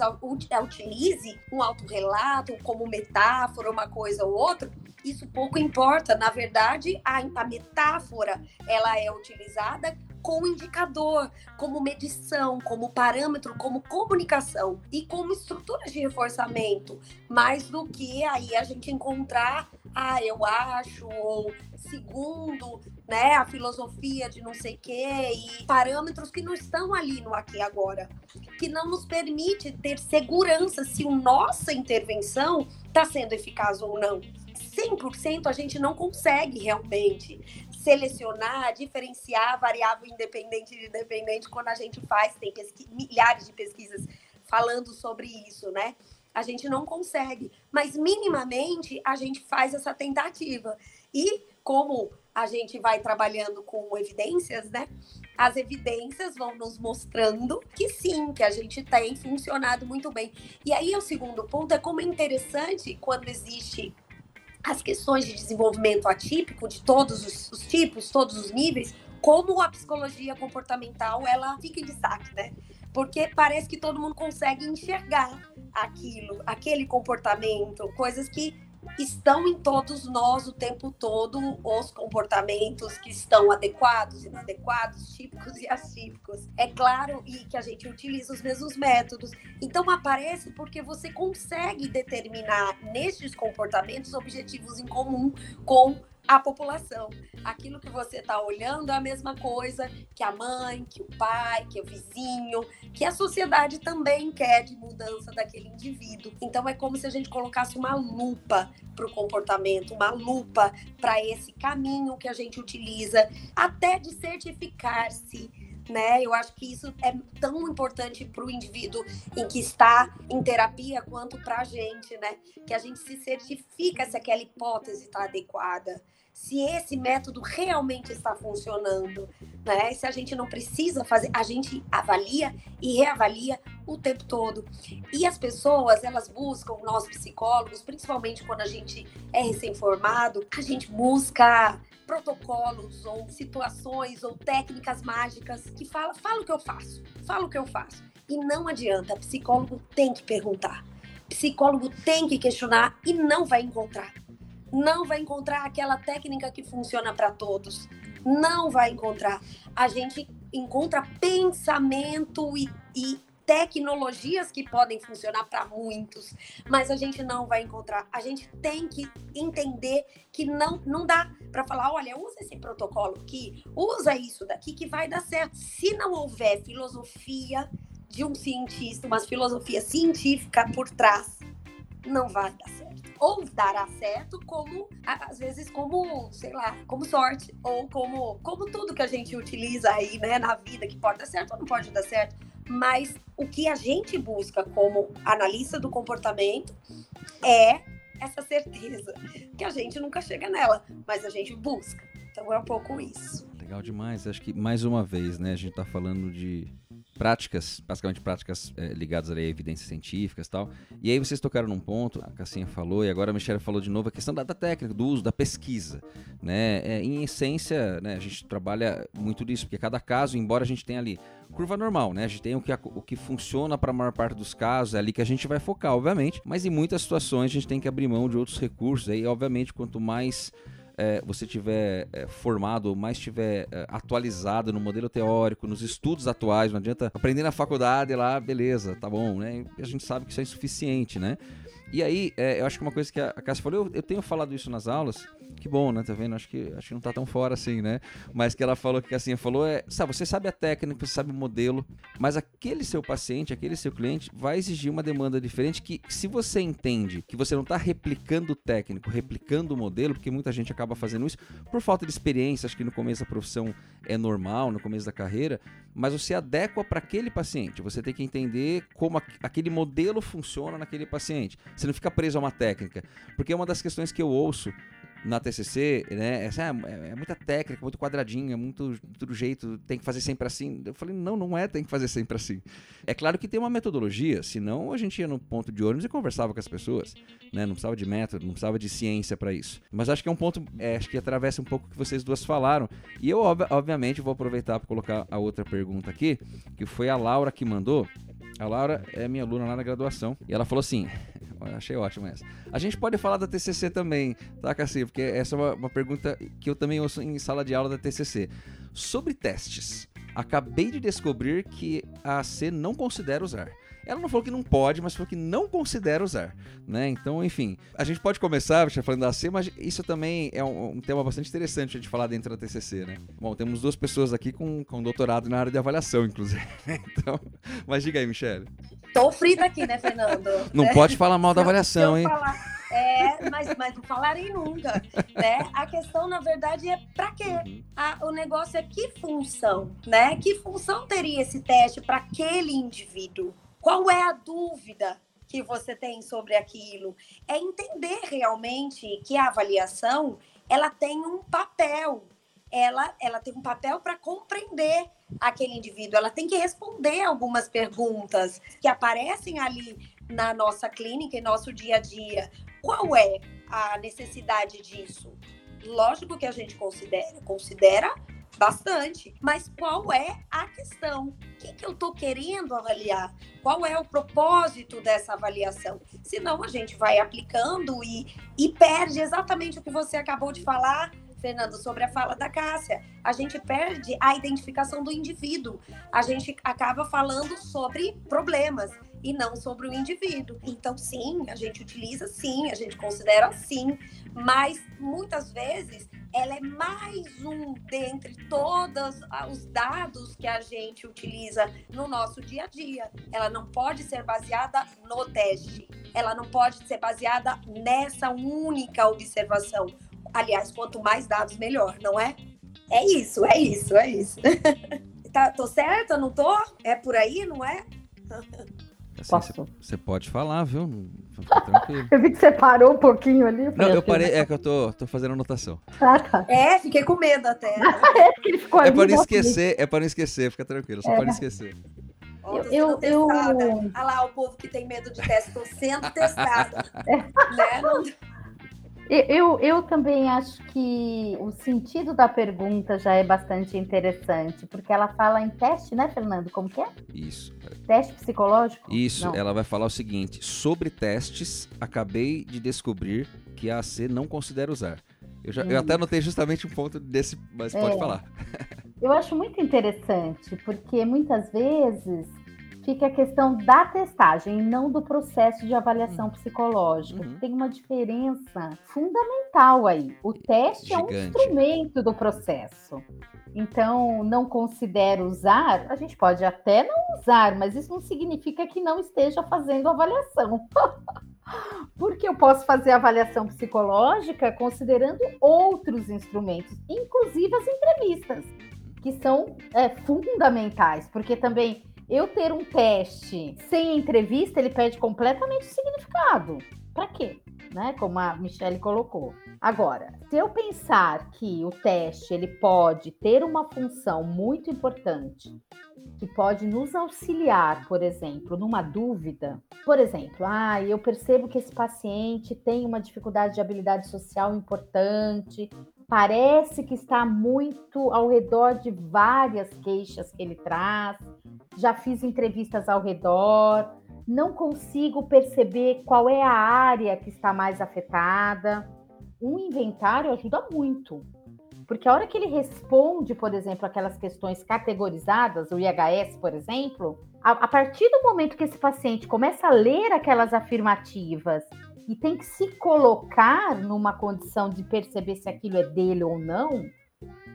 utilize um autorrelato como metáfora, uma coisa ou outra, isso pouco importa. Na verdade, a, a metáfora ela é utilizada como indicador, como medição, como parâmetro, como comunicação e como estrutura de reforçamento, mais do que aí a gente encontrar, ah, eu acho, ou segundo né, a filosofia de não sei quê e parâmetros que não estão ali no aqui e agora, que não nos permite ter segurança se a nossa intervenção está sendo eficaz ou não. 100% a gente não consegue realmente selecionar, diferenciar variável independente de dependente quando a gente faz, tem milhares de pesquisas falando sobre isso, né? A gente não consegue, mas minimamente a gente faz essa tentativa. E como a gente vai trabalhando com evidências, né? As evidências vão nos mostrando que sim, que a gente tem funcionado muito bem. E aí o segundo ponto é como é interessante quando existe as questões de desenvolvimento atípico de todos os, os tipos, todos os níveis, como a psicologia comportamental ela fica em destaque, né? Porque parece que todo mundo consegue enxergar aquilo, aquele comportamento, coisas que estão em todos nós o tempo todo os comportamentos que estão adequados, inadequados, típicos e atípicos. É claro e que a gente utiliza os mesmos métodos. Então aparece porque você consegue determinar nestes comportamentos objetivos em comum com a população. Aquilo que você está olhando é a mesma coisa que a mãe, que o pai, que o vizinho, que a sociedade também quer de mudança daquele indivíduo. Então é como se a gente colocasse uma lupa para o comportamento, uma lupa para esse caminho que a gente utiliza, até de certificar-se né? Eu acho que isso é tão importante para o indivíduo em que está em terapia quanto para a gente, né? Que a gente se certifica se aquela hipótese está adequada, se esse método realmente está funcionando, né? Se a gente não precisa fazer, a gente avalia e reavalia o tempo todo. E as pessoas, elas buscam, nós psicólogos, principalmente quando a gente é recém-formado, a gente busca protocolos ou situações ou técnicas mágicas que fala, fala o que eu faço, fala o que eu faço. E não adianta, psicólogo tem que perguntar. Psicólogo tem que questionar e não vai encontrar. Não vai encontrar aquela técnica que funciona para todos. Não vai encontrar. A gente encontra pensamento e, e tecnologias que podem funcionar para muitos, mas a gente não vai encontrar. A gente tem que entender que não, não dá para falar, olha, usa esse protocolo aqui, usa isso daqui que vai dar certo. Se não houver filosofia de um cientista, uma filosofia científica por trás, não vai dar certo. Ou dará certo como, às vezes, como, sei lá, como sorte, ou como, como tudo que a gente utiliza aí, né, na vida, que pode dar certo ou não pode dar certo mas o que a gente busca como analista do comportamento é essa certeza, que a gente nunca chega nela, mas a gente busca. Então é um pouco isso. Legal demais. Acho que mais uma vez, né, a gente está falando de práticas, basicamente práticas é, ligadas a evidências científicas e tal. E aí vocês tocaram num ponto, a Cassinha falou, e agora a Michelle falou de novo, a questão da, da técnica, do uso, da pesquisa. Né? É, em essência, né, a gente trabalha muito disso, porque cada caso, embora a gente tenha ali curva normal, né? A gente tem o que, o que funciona para a maior parte dos casos, é ali que a gente vai focar, obviamente, mas em muitas situações a gente tem que abrir mão de outros recursos. Aí, obviamente, quanto mais é, você tiver é, formado mais tiver é, atualizado no modelo teórico, nos estudos atuais, não adianta aprender na faculdade lá, beleza, tá bom, né? A gente sabe que isso é insuficiente, né? E aí, é, eu acho que uma coisa que a Cássia falou, eu, eu, tenho falado isso nas aulas, que bom, né? Tá vendo? Acho que, acho que não tá tão fora assim, né? Mas que ela falou que assim falou é, sabe, você sabe a técnica, você sabe o modelo, mas aquele seu paciente, aquele seu cliente vai exigir uma demanda diferente que se você entende que você não está replicando o técnico, replicando o modelo, porque muita gente acaba fazendo isso por falta de experiência, acho que no começo da profissão é normal, no começo da carreira, mas você adequa para aquele paciente, você tem que entender como aquele modelo funciona naquele paciente. Você não fica preso a uma técnica. Porque é uma das questões que eu ouço na TCC, né? Essa é, é, muita técnica, muito quadradinho, é muito, do jeito, tem que fazer sempre assim. Eu falei, não, não é, tem que fazer sempre assim. É claro que tem uma metodologia, senão a gente ia no ponto de ônibus e conversava com as pessoas, né? Não precisava de método, não precisava de ciência para isso. Mas acho que é um ponto, é, acho que atravessa um pouco o que vocês duas falaram. E eu, obviamente, vou aproveitar para colocar a outra pergunta aqui, que foi a Laura que mandou. A Laura é minha aluna lá na graduação. E ela falou assim: achei ótimo essa. A gente pode falar da TCC também, tá, Cassi? Porque essa é uma, uma pergunta que eu também ouço em sala de aula da TCC. Sobre testes. Acabei de descobrir que a AC não considera usar. Ela não falou que não pode, mas falou que não considera usar, né? Então, enfim, a gente pode começar, já falando da C, mas isso também é um, um, tema bastante interessante a gente falar dentro da TCC, né? Bom, temos duas pessoas aqui com, com doutorado na área de avaliação, inclusive. então, mas diga aí, Michelle. Tô frita aqui, né, Fernando? Não né? pode falar mal da avaliação, hein? Falar... É, mas, mas não falarei nunca, né? A questão, na verdade, é para quê? Uhum. A, o negócio é que função, né? Que função teria esse teste para aquele indivíduo? Qual é a dúvida que você tem sobre aquilo? É entender realmente que a avaliação, ela tem um papel, ela, ela tem um papel para compreender aquele indivíduo, ela tem que responder algumas perguntas que aparecem ali na nossa clínica, em nosso dia a dia. Qual é a necessidade disso? Lógico que a gente considera, considera bastante, mas qual é a questão? O que, que eu estou querendo avaliar? Qual é o propósito dessa avaliação? Senão a gente vai aplicando e, e perde exatamente o que você acabou de falar Fernando, sobre a fala da Cássia. A gente perde a identificação do indivíduo. A gente acaba falando sobre problemas e não sobre o indivíduo. Então, sim, a gente utiliza sim, a gente considera sim, mas muitas vezes ela é mais um dentre todos os dados que a gente utiliza no nosso dia a dia. Ela não pode ser baseada no teste. Ela não pode ser baseada nessa única observação. Aliás, quanto mais dados, melhor, não é? É isso, é isso, é isso. tá, tô certa, não tô? É por aí, não é? Assim, você pode falar, viu? Fica tranquilo. eu vi que você parou um pouquinho ali. Não, eu parei, é que eu tô, tô fazendo anotação. Ah, tá. É, fiquei com medo até. é, porque ele ficou é para não esquecer, é para não esquecer, fica tranquilo, só é. para não esquecer. eu, eu, eu... Olha lá o povo que tem medo de teste, tô sendo testada. É. Né? Não... Eu, eu também acho que o sentido da pergunta já é bastante interessante, porque ela fala em teste, né, Fernando? Como que é? Isso. Teste psicológico? Isso, não. ela vai falar o seguinte: sobre testes, acabei de descobrir que a AC não considera usar. Eu, já, hum. eu até anotei justamente um ponto desse, mas é. pode falar. eu acho muito interessante, porque muitas vezes fica a questão da testagem, não do processo de avaliação uhum. psicológica. Uhum. Tem uma diferença fundamental aí. O teste Gigante. é um instrumento do processo. Então, não considero usar, a gente pode até não usar, mas isso não significa que não esteja fazendo avaliação. Porque eu posso fazer avaliação psicológica considerando outros instrumentos, inclusive as entrevistas, que são é, fundamentais, porque também eu ter um teste sem entrevista, ele perde completamente o significado. Para quê? Né? Como a Michelle colocou. Agora, se eu pensar que o teste ele pode ter uma função muito importante, que pode nos auxiliar, por exemplo, numa dúvida, por exemplo, ah, eu percebo que esse paciente tem uma dificuldade de habilidade social importante, parece que está muito ao redor de várias queixas que ele traz, já fiz entrevistas ao redor, não consigo perceber qual é a área que está mais afetada. Um inventário ajuda muito, porque a hora que ele responde, por exemplo, aquelas questões categorizadas, o IHS, por exemplo, a, a partir do momento que esse paciente começa a ler aquelas afirmativas e tem que se colocar numa condição de perceber se aquilo é dele ou não,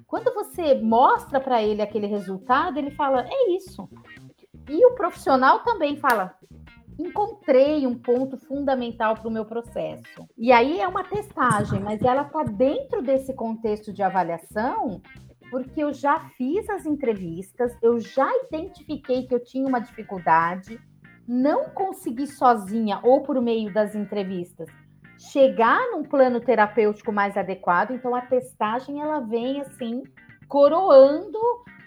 quando você mostra para ele aquele resultado, ele fala: é isso. E o profissional também fala: encontrei um ponto fundamental para o meu processo. E aí é uma testagem, mas ela está dentro desse contexto de avaliação, porque eu já fiz as entrevistas, eu já identifiquei que eu tinha uma dificuldade, não consegui sozinha ou por meio das entrevistas chegar num plano terapêutico mais adequado, então a testagem ela vem assim coroando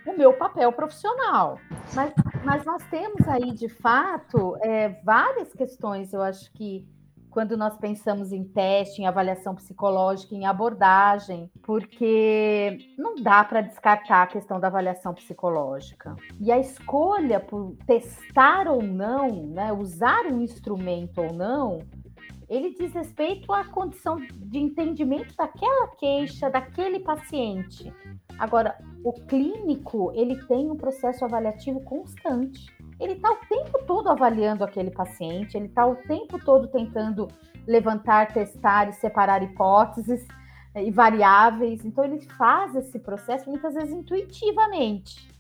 o meu papel profissional. Mas, mas nós temos aí, de fato, é, várias questões, eu acho que quando nós pensamos em teste, em avaliação psicológica, em abordagem, porque não dá para descartar a questão da avaliação psicológica. E a escolha por testar ou não, né, usar um instrumento ou não, ele diz respeito à condição de entendimento daquela queixa, daquele paciente. Agora, o clínico, ele tem um processo avaliativo constante. Ele está o tempo todo avaliando aquele paciente, ele está o tempo todo tentando levantar, testar e separar hipóteses e variáveis. Então, ele faz esse processo muitas vezes intuitivamente.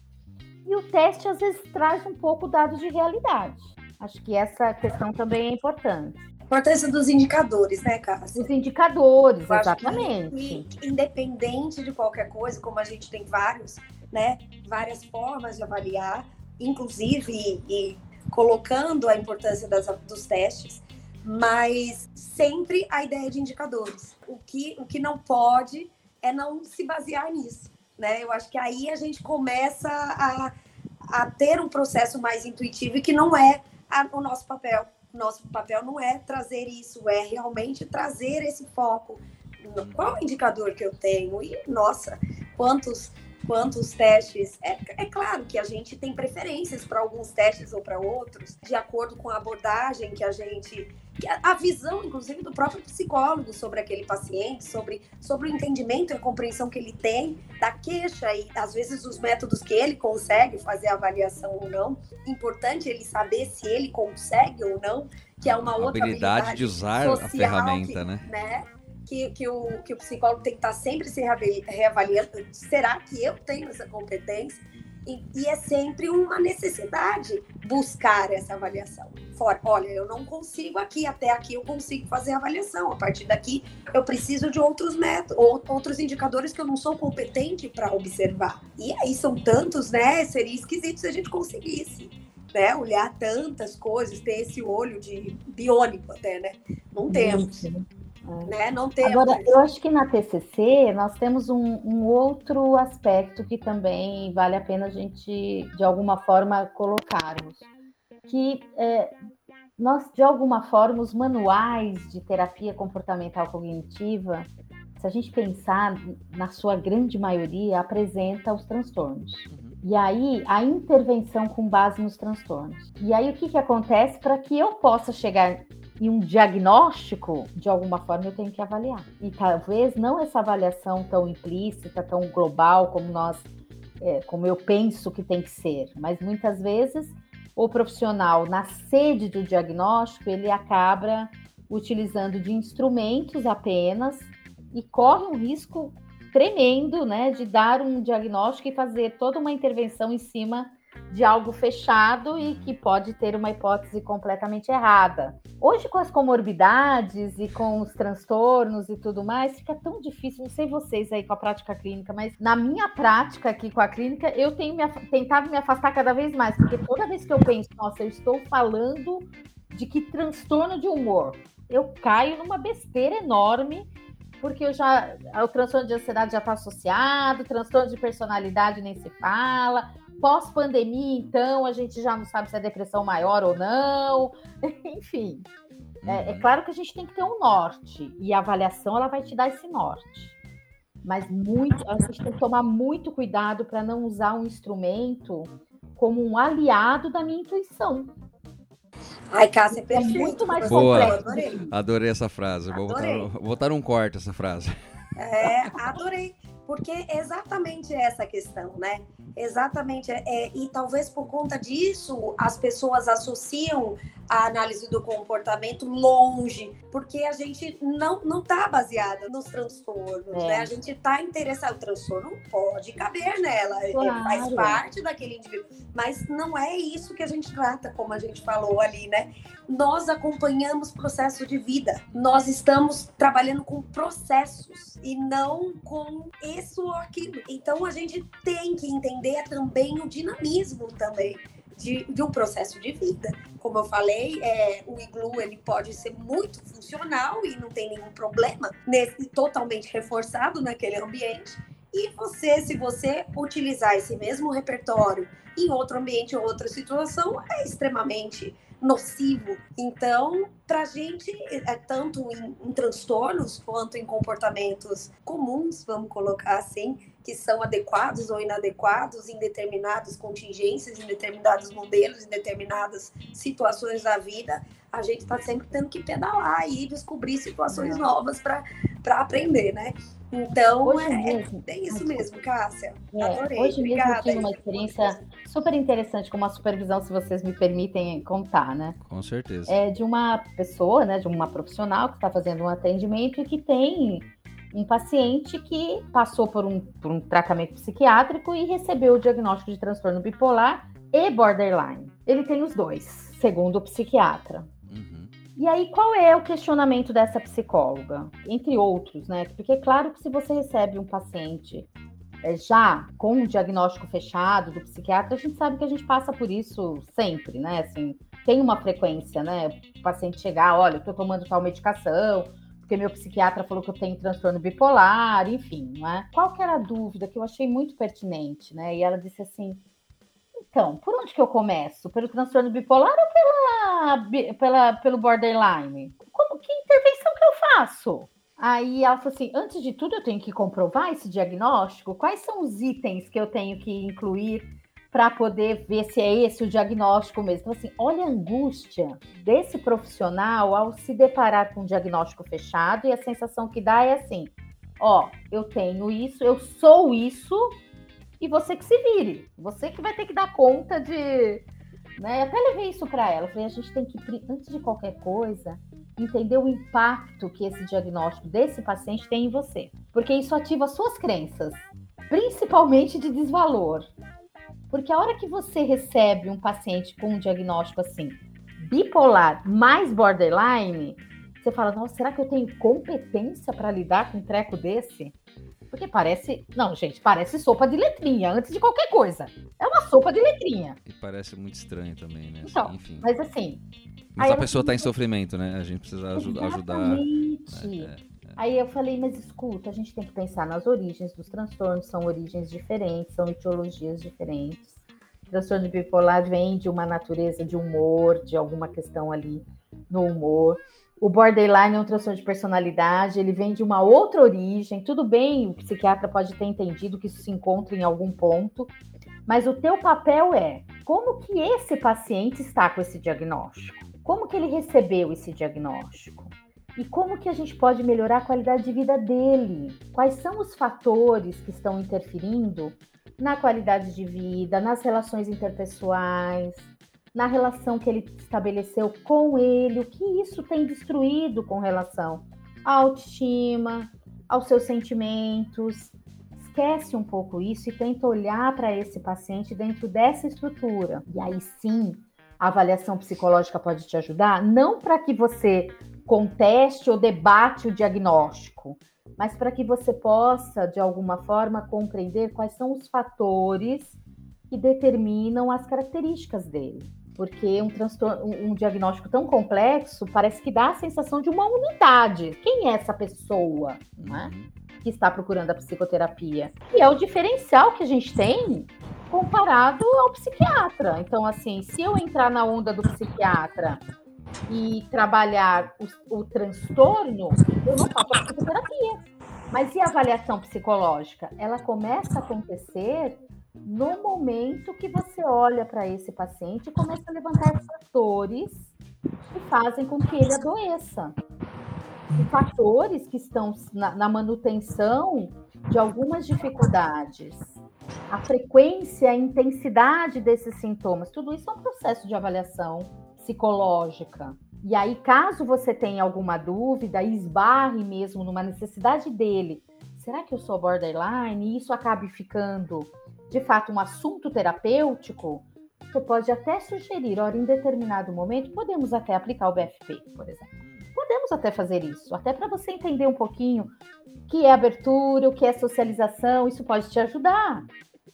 E o teste, às vezes, traz um pouco dados de realidade. Acho que essa questão também é importante. A importância dos indicadores, né, Cássia? Os indicadores, exatamente. Que, independente de qualquer coisa, como a gente tem vários, né, várias formas de avaliar, inclusive e, e colocando a importância das, dos testes, mas sempre a ideia de indicadores. O que, o que não pode é não se basear nisso. Né? Eu acho que aí a gente começa a, a ter um processo mais intuitivo e que não é a, o nosso papel. Nosso papel não é trazer isso, é realmente trazer esse foco. Qual o indicador que eu tenho? E, nossa, quantos quantos testes. É, é claro que a gente tem preferências para alguns testes ou para outros, de acordo com a abordagem que a gente. A visão, inclusive, do próprio psicólogo sobre aquele paciente, sobre, sobre o entendimento e a compreensão que ele tem da queixa e, às vezes, os métodos que ele consegue fazer a avaliação ou não. Importante ele saber se ele consegue ou não, que é uma a outra habilidade, habilidade de usar a ferramenta, que, né? né? Que, que, o, que o psicólogo tem que estar sempre se reavaliando. Será que eu tenho essa competência? E, e, é sempre uma necessidade buscar essa avaliação. Fora, olha, eu não consigo aqui, até aqui eu consigo fazer a avaliação. A partir daqui, eu preciso de outros métodos, outros indicadores que eu não sou competente para observar. E aí são tantos, né? Seria esquisito se a gente conseguisse. Né, olhar tantas coisas, ter esse olho de biônico até, né? Não temos. É. Né? Não tem. Agora, eu acho que na TCC nós temos um, um, outro aspecto que também vale a pena a gente, de alguma forma, colocarmos. Que é, nós, de alguma forma, os manuais de terapia comportamental cognitiva, se a gente pensar, na sua grande maioria, apresenta os transtornos. Uhum. E aí, a intervenção com base nos transtornos. E aí, o que, que acontece para que eu possa chegar e um diagnóstico, de alguma forma, eu tenho que avaliar. E talvez não essa avaliação tão implícita, tão global como nós, é, como eu penso que tem que ser, mas muitas vezes o profissional, na sede do diagnóstico, ele acaba utilizando de instrumentos apenas e corre um risco tremendo, né, de dar um diagnóstico e fazer toda uma intervenção em cima de algo fechado e que pode ter uma hipótese completamente errada. Hoje, com as comorbidades e com os transtornos e tudo mais, fica tão difícil. Não sei vocês aí com a prática clínica, mas na minha prática aqui com a clínica, eu tenho me, tentado me afastar cada vez mais, porque toda vez que eu penso, nossa, eu estou falando de que transtorno de humor, eu caio numa besteira enorme porque eu já o transtorno de ansiedade já está associado, transtorno de personalidade nem se fala, Pós-pandemia, então, a gente já não sabe se é depressão maior ou não. Enfim, é, é, uhum. claro que a gente tem que ter um norte e a avaliação ela vai te dar esse norte. Mas muito, a gente tem que tomar muito cuidado para não usar um instrumento como um aliado da minha intuição. Ai, Cássia, é perfeito. É muito mais Boa. Adorei. adorei essa frase. Adorei. Vou botar, vou botar um corte essa frase. É, adorei. Porque é exatamente essa questão, né? Exatamente. É, é, e talvez por conta disso as pessoas associam a análise do comportamento longe, porque a gente não não está baseada nos transtornos, é. né? A gente está interessado. O transtorno pode caber nela, claro. faz parte daquele indivíduo, mas não é isso que a gente trata, como a gente falou ali, né? Nós acompanhamos processo de vida, nós estamos trabalhando com processos e não com isso ou aquilo. Então a gente tem que entender também o dinamismo também de, de um processo de vida. Como eu falei, é, o iglu ele pode ser muito funcional e não tem nenhum problema, nesse, totalmente reforçado naquele ambiente. E você, se você utilizar esse mesmo repertório em outro ambiente ou outra situação, é extremamente nocivo. Então, para a gente, é tanto em, em, transtornos quanto em comportamentos comuns, vamos colocar assim, que são adequados ou inadequados em determinadas contingências, em determinados modelos, em determinadas situações da vida, a gente está sempre tendo que pedalar e descobrir situações novas para aprender, né? Então, hoje é, mesmo, é isso mesmo, Cássia. É, Adorei. Hoje Obrigada. mesmo eu tive uma experiência super interessante com uma supervisão, se vocês me permitem contar, né? Com certeza. É de uma pessoa, né, de uma profissional que está fazendo um atendimento e que tem um paciente que passou por um, por um tratamento psiquiátrico e recebeu o diagnóstico de transtorno bipolar e borderline. Ele tem os dois, segundo o psiquiatra. E aí, qual é o questionamento dessa psicóloga? Entre outros, né? Porque, claro que se você recebe um paciente é, já com um diagnóstico fechado do psiquiatra, a gente sabe que a gente passa por isso sempre, né? Assim, tem uma frequência, né? O paciente chegar, olha, eu tô tomando tal medicação, porque meu psiquiatra falou que eu tenho transtorno bipolar, enfim, né? Qual que era a dúvida que eu achei muito pertinente, né? E ela disse assim: então, por onde que eu começo? Pelo transtorno bipolar ou pela, pela, pelo borderline? Como, que intervenção que eu faço? Aí ela falou assim: antes de tudo, eu tenho que comprovar esse diagnóstico. Quais são os itens que eu tenho que incluir para poder ver se é esse o diagnóstico mesmo? Então, assim, olha a angústia desse profissional ao se deparar com um diagnóstico fechado e a sensação que dá é assim: ó, eu tenho isso, eu sou isso, e você que se vire. Você que vai ter que dar conta de. Né? Até levei isso para ela. falei, a gente tem que, antes de qualquer coisa, entender o impacto que esse diagnóstico desse paciente tem em você. Porque isso ativa suas crenças, principalmente de desvalor. Porque a hora que você recebe um paciente com um diagnóstico assim, bipolar mais borderline, você fala, nossa, será que eu tenho competência para lidar com um treco desse? Porque parece. Não, gente, parece sopa de letrinha, antes de qualquer coisa. É uma sopa de letrinha. E parece muito estranho também, né? Então, Enfim. Mas assim. Mas a pessoa está em sofrimento, né? A gente precisa ajudar. Exatamente. Né? É, é. Aí eu falei, mas escuta, a gente tem que pensar nas origens dos transtornos, são origens diferentes, são etiologias diferentes. O transtorno bipolar vem de uma natureza de humor, de alguma questão ali no humor. O borderline é um transtorno de personalidade, ele vem de uma outra origem. Tudo bem, o psiquiatra pode ter entendido que isso se encontra em algum ponto, mas o teu papel é como que esse paciente está com esse diagnóstico? Como que ele recebeu esse diagnóstico? E como que a gente pode melhorar a qualidade de vida dele? Quais são os fatores que estão interferindo na qualidade de vida, nas relações interpessoais, na relação que ele estabeleceu com ele, o que isso tem destruído com relação à autoestima, aos seus sentimentos. Esquece um pouco isso e tenta olhar para esse paciente dentro dessa estrutura. E aí sim, a avaliação psicológica pode te ajudar, não para que você conteste ou debate o diagnóstico, mas para que você possa, de alguma forma, compreender quais são os fatores que determinam as características dele porque um um diagnóstico tão complexo parece que dá a sensação de uma unidade. Quem é essa pessoa, né, que está procurando a psicoterapia? E é o diferencial que a gente tem comparado ao psiquiatra. Então, assim, se eu entrar na onda do psiquiatra e trabalhar o, o transtorno, eu não faço a psicoterapia. Mas e a avaliação psicológica? Ela começa a acontecer no momento que você olha para esse paciente e começa a levantar fatores que fazem com que ele adoeça. E fatores que estão na, na manutenção de algumas dificuldades. A frequência, a intensidade desses sintomas, tudo isso é um processo de avaliação psicológica. E aí, caso você tenha alguma dúvida, esbarre mesmo numa necessidade dele, será que eu sou borderline? E isso acabe ficando de fato um assunto terapêutico, você pode até sugerir, ora, em determinado momento, podemos até aplicar o BFP, por exemplo. Podemos até fazer isso, até para você entender um pouquinho o que é abertura, o que é socialização, isso pode te ajudar.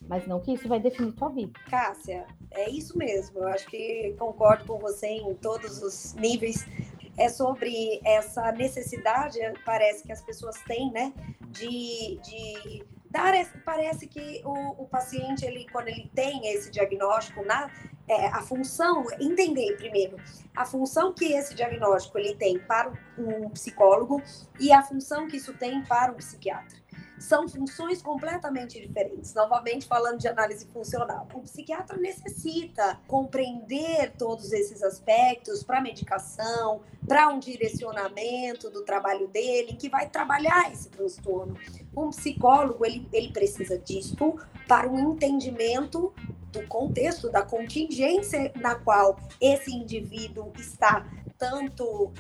Mas não que isso vai definir tua vida. Cássia, é isso mesmo. Eu acho que concordo com você em todos os níveis. É sobre essa necessidade, parece que as pessoas têm, né, de, de dar parece que o, o, paciente ele quando ele tem esse diagnóstico na é, a função entender primeiro a função que esse diagnóstico ele tem para um psicólogo e a função que isso tem para um psiquiatra são funções completamente diferentes. Novamente, falando de análise funcional. O psiquiatra necessita compreender todos esses aspectos para medicação, para um direcionamento do trabalho dele, que vai trabalhar esse transtorno. Um psicólogo, ele, ele precisa disso para um entendimento do contexto, da contingência na qual esse indivíduo está, tanto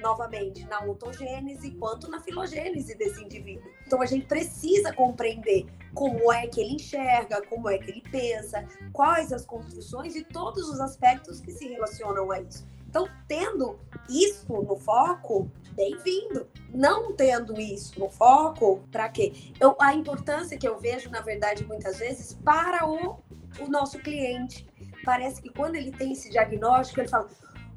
novamente na ontogênese quanto na filogênese desse indivíduo. Então a gente precisa compreender como é que ele enxerga, como é que ele pensa, quais as construções e todos os aspectos que se relacionam a isso. Então, tendo isso no foco, bem-vindo. Não tendo isso no foco, para quê? Eu, a importância que eu vejo, na verdade, muitas vezes, para o, o nosso cliente. Parece que quando ele tem esse diagnóstico, ele fala: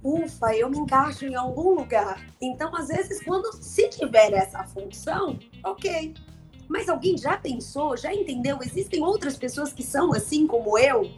ufa, eu me encaixo em algum lugar. Então, às vezes, quando se tiver essa função, ok. Mas alguém já pensou, já entendeu? Existem outras pessoas que são assim como eu?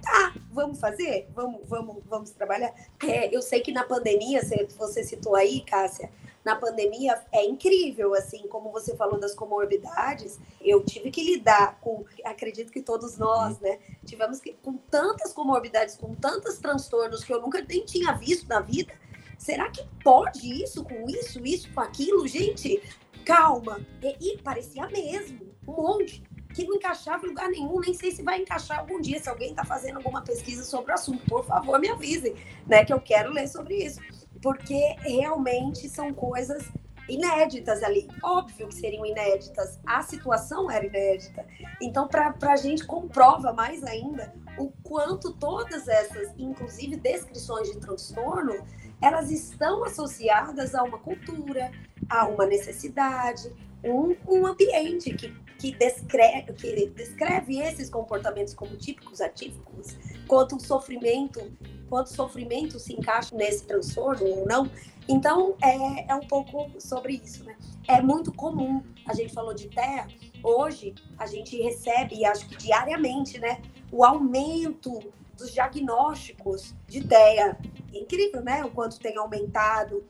Tá, vamos fazer? Vamos, vamos, vamos trabalhar? É, eu sei que na pandemia, você citou aí, Cássia, na pandemia é incrível, assim, como você falou das comorbidades, eu tive que lidar com, acredito que todos nós, né, tivemos que, com tantas comorbidades, com tantos transtornos que eu nunca nem tinha visto na vida. Será que pode isso com isso, isso com aquilo? Gente, calma. E, e parecia mesmo, um monte que não encaixava em lugar nenhum, nem sei se vai encaixar algum dia. Se alguém está fazendo alguma pesquisa sobre o assunto, por favor, me avise, né? Que eu quero ler sobre isso porque realmente são coisas inéditas ali. Óbvio que seriam inéditas, a situação era inédita. Então, para a gente comprova mais ainda o quanto todas essas, inclusive descrições de transtorno, elas estão associadas a uma cultura, a uma necessidade, um, um ambiente que, que, descreve, que descreve esses comportamentos como típicos, atípicos, quanto o sofrimento quanto sofrimento se encaixa nesse transtorno ou não. Então, é, é um pouco sobre isso, né? É muito comum, a gente falou de terra, hoje a gente recebe, acho que diariamente, né, o aumento dos diagnósticos de TEA. É incrível, né? O quanto tem aumentado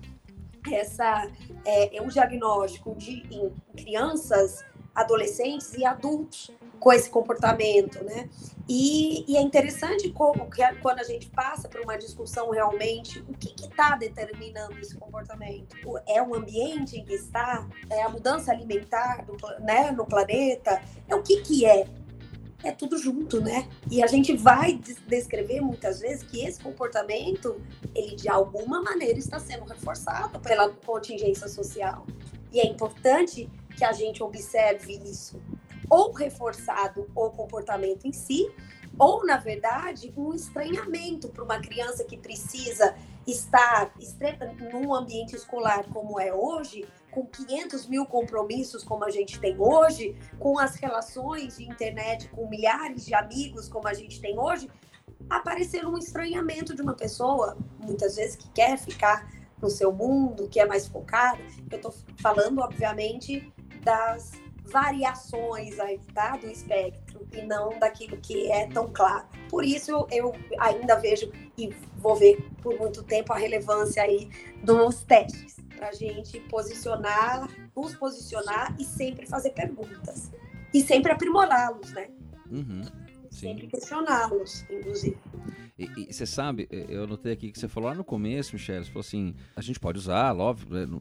essa é, é um diagnóstico de em crianças, adolescentes e adultos com esse comportamento, né? E, e, é interessante como que quando a gente passa por uma discussão realmente, o que está determinando esse comportamento? É o ambiente em que está? É a mudança alimentar do, né, no planeta? É o que que é? É tudo junto, né? E a gente vai descrever muitas vezes que esse comportamento, ele de alguma maneira está sendo reforçado pela contingência social. E é importante que a gente observe isso ou reforçado o comportamento em si, ou, na verdade, um estranhamento para uma criança que precisa estar num ambiente escolar como é hoje, com 500 mil compromissos como a gente tem hoje, com as relações de internet com milhares de amigos como a gente tem hoje, aparecer um estranhamento de uma pessoa, muitas vezes que quer ficar no seu mundo, que é mais focada. Eu estou falando, obviamente, das variações aí, tá? do espectro e não daquilo que é tão claro. Por isso eu, ainda vejo e vou ver por muito tempo a relevância aí dos testes para a gente posicionar, nos posicionar e sempre fazer perguntas e sempre aprimorá-los, né? Uhum. Sempre questioná-los, inclusive. E, você sabe, eu notei aqui que você falou lá no começo, Michelle, você falou assim, a gente pode usar, óbvio, né,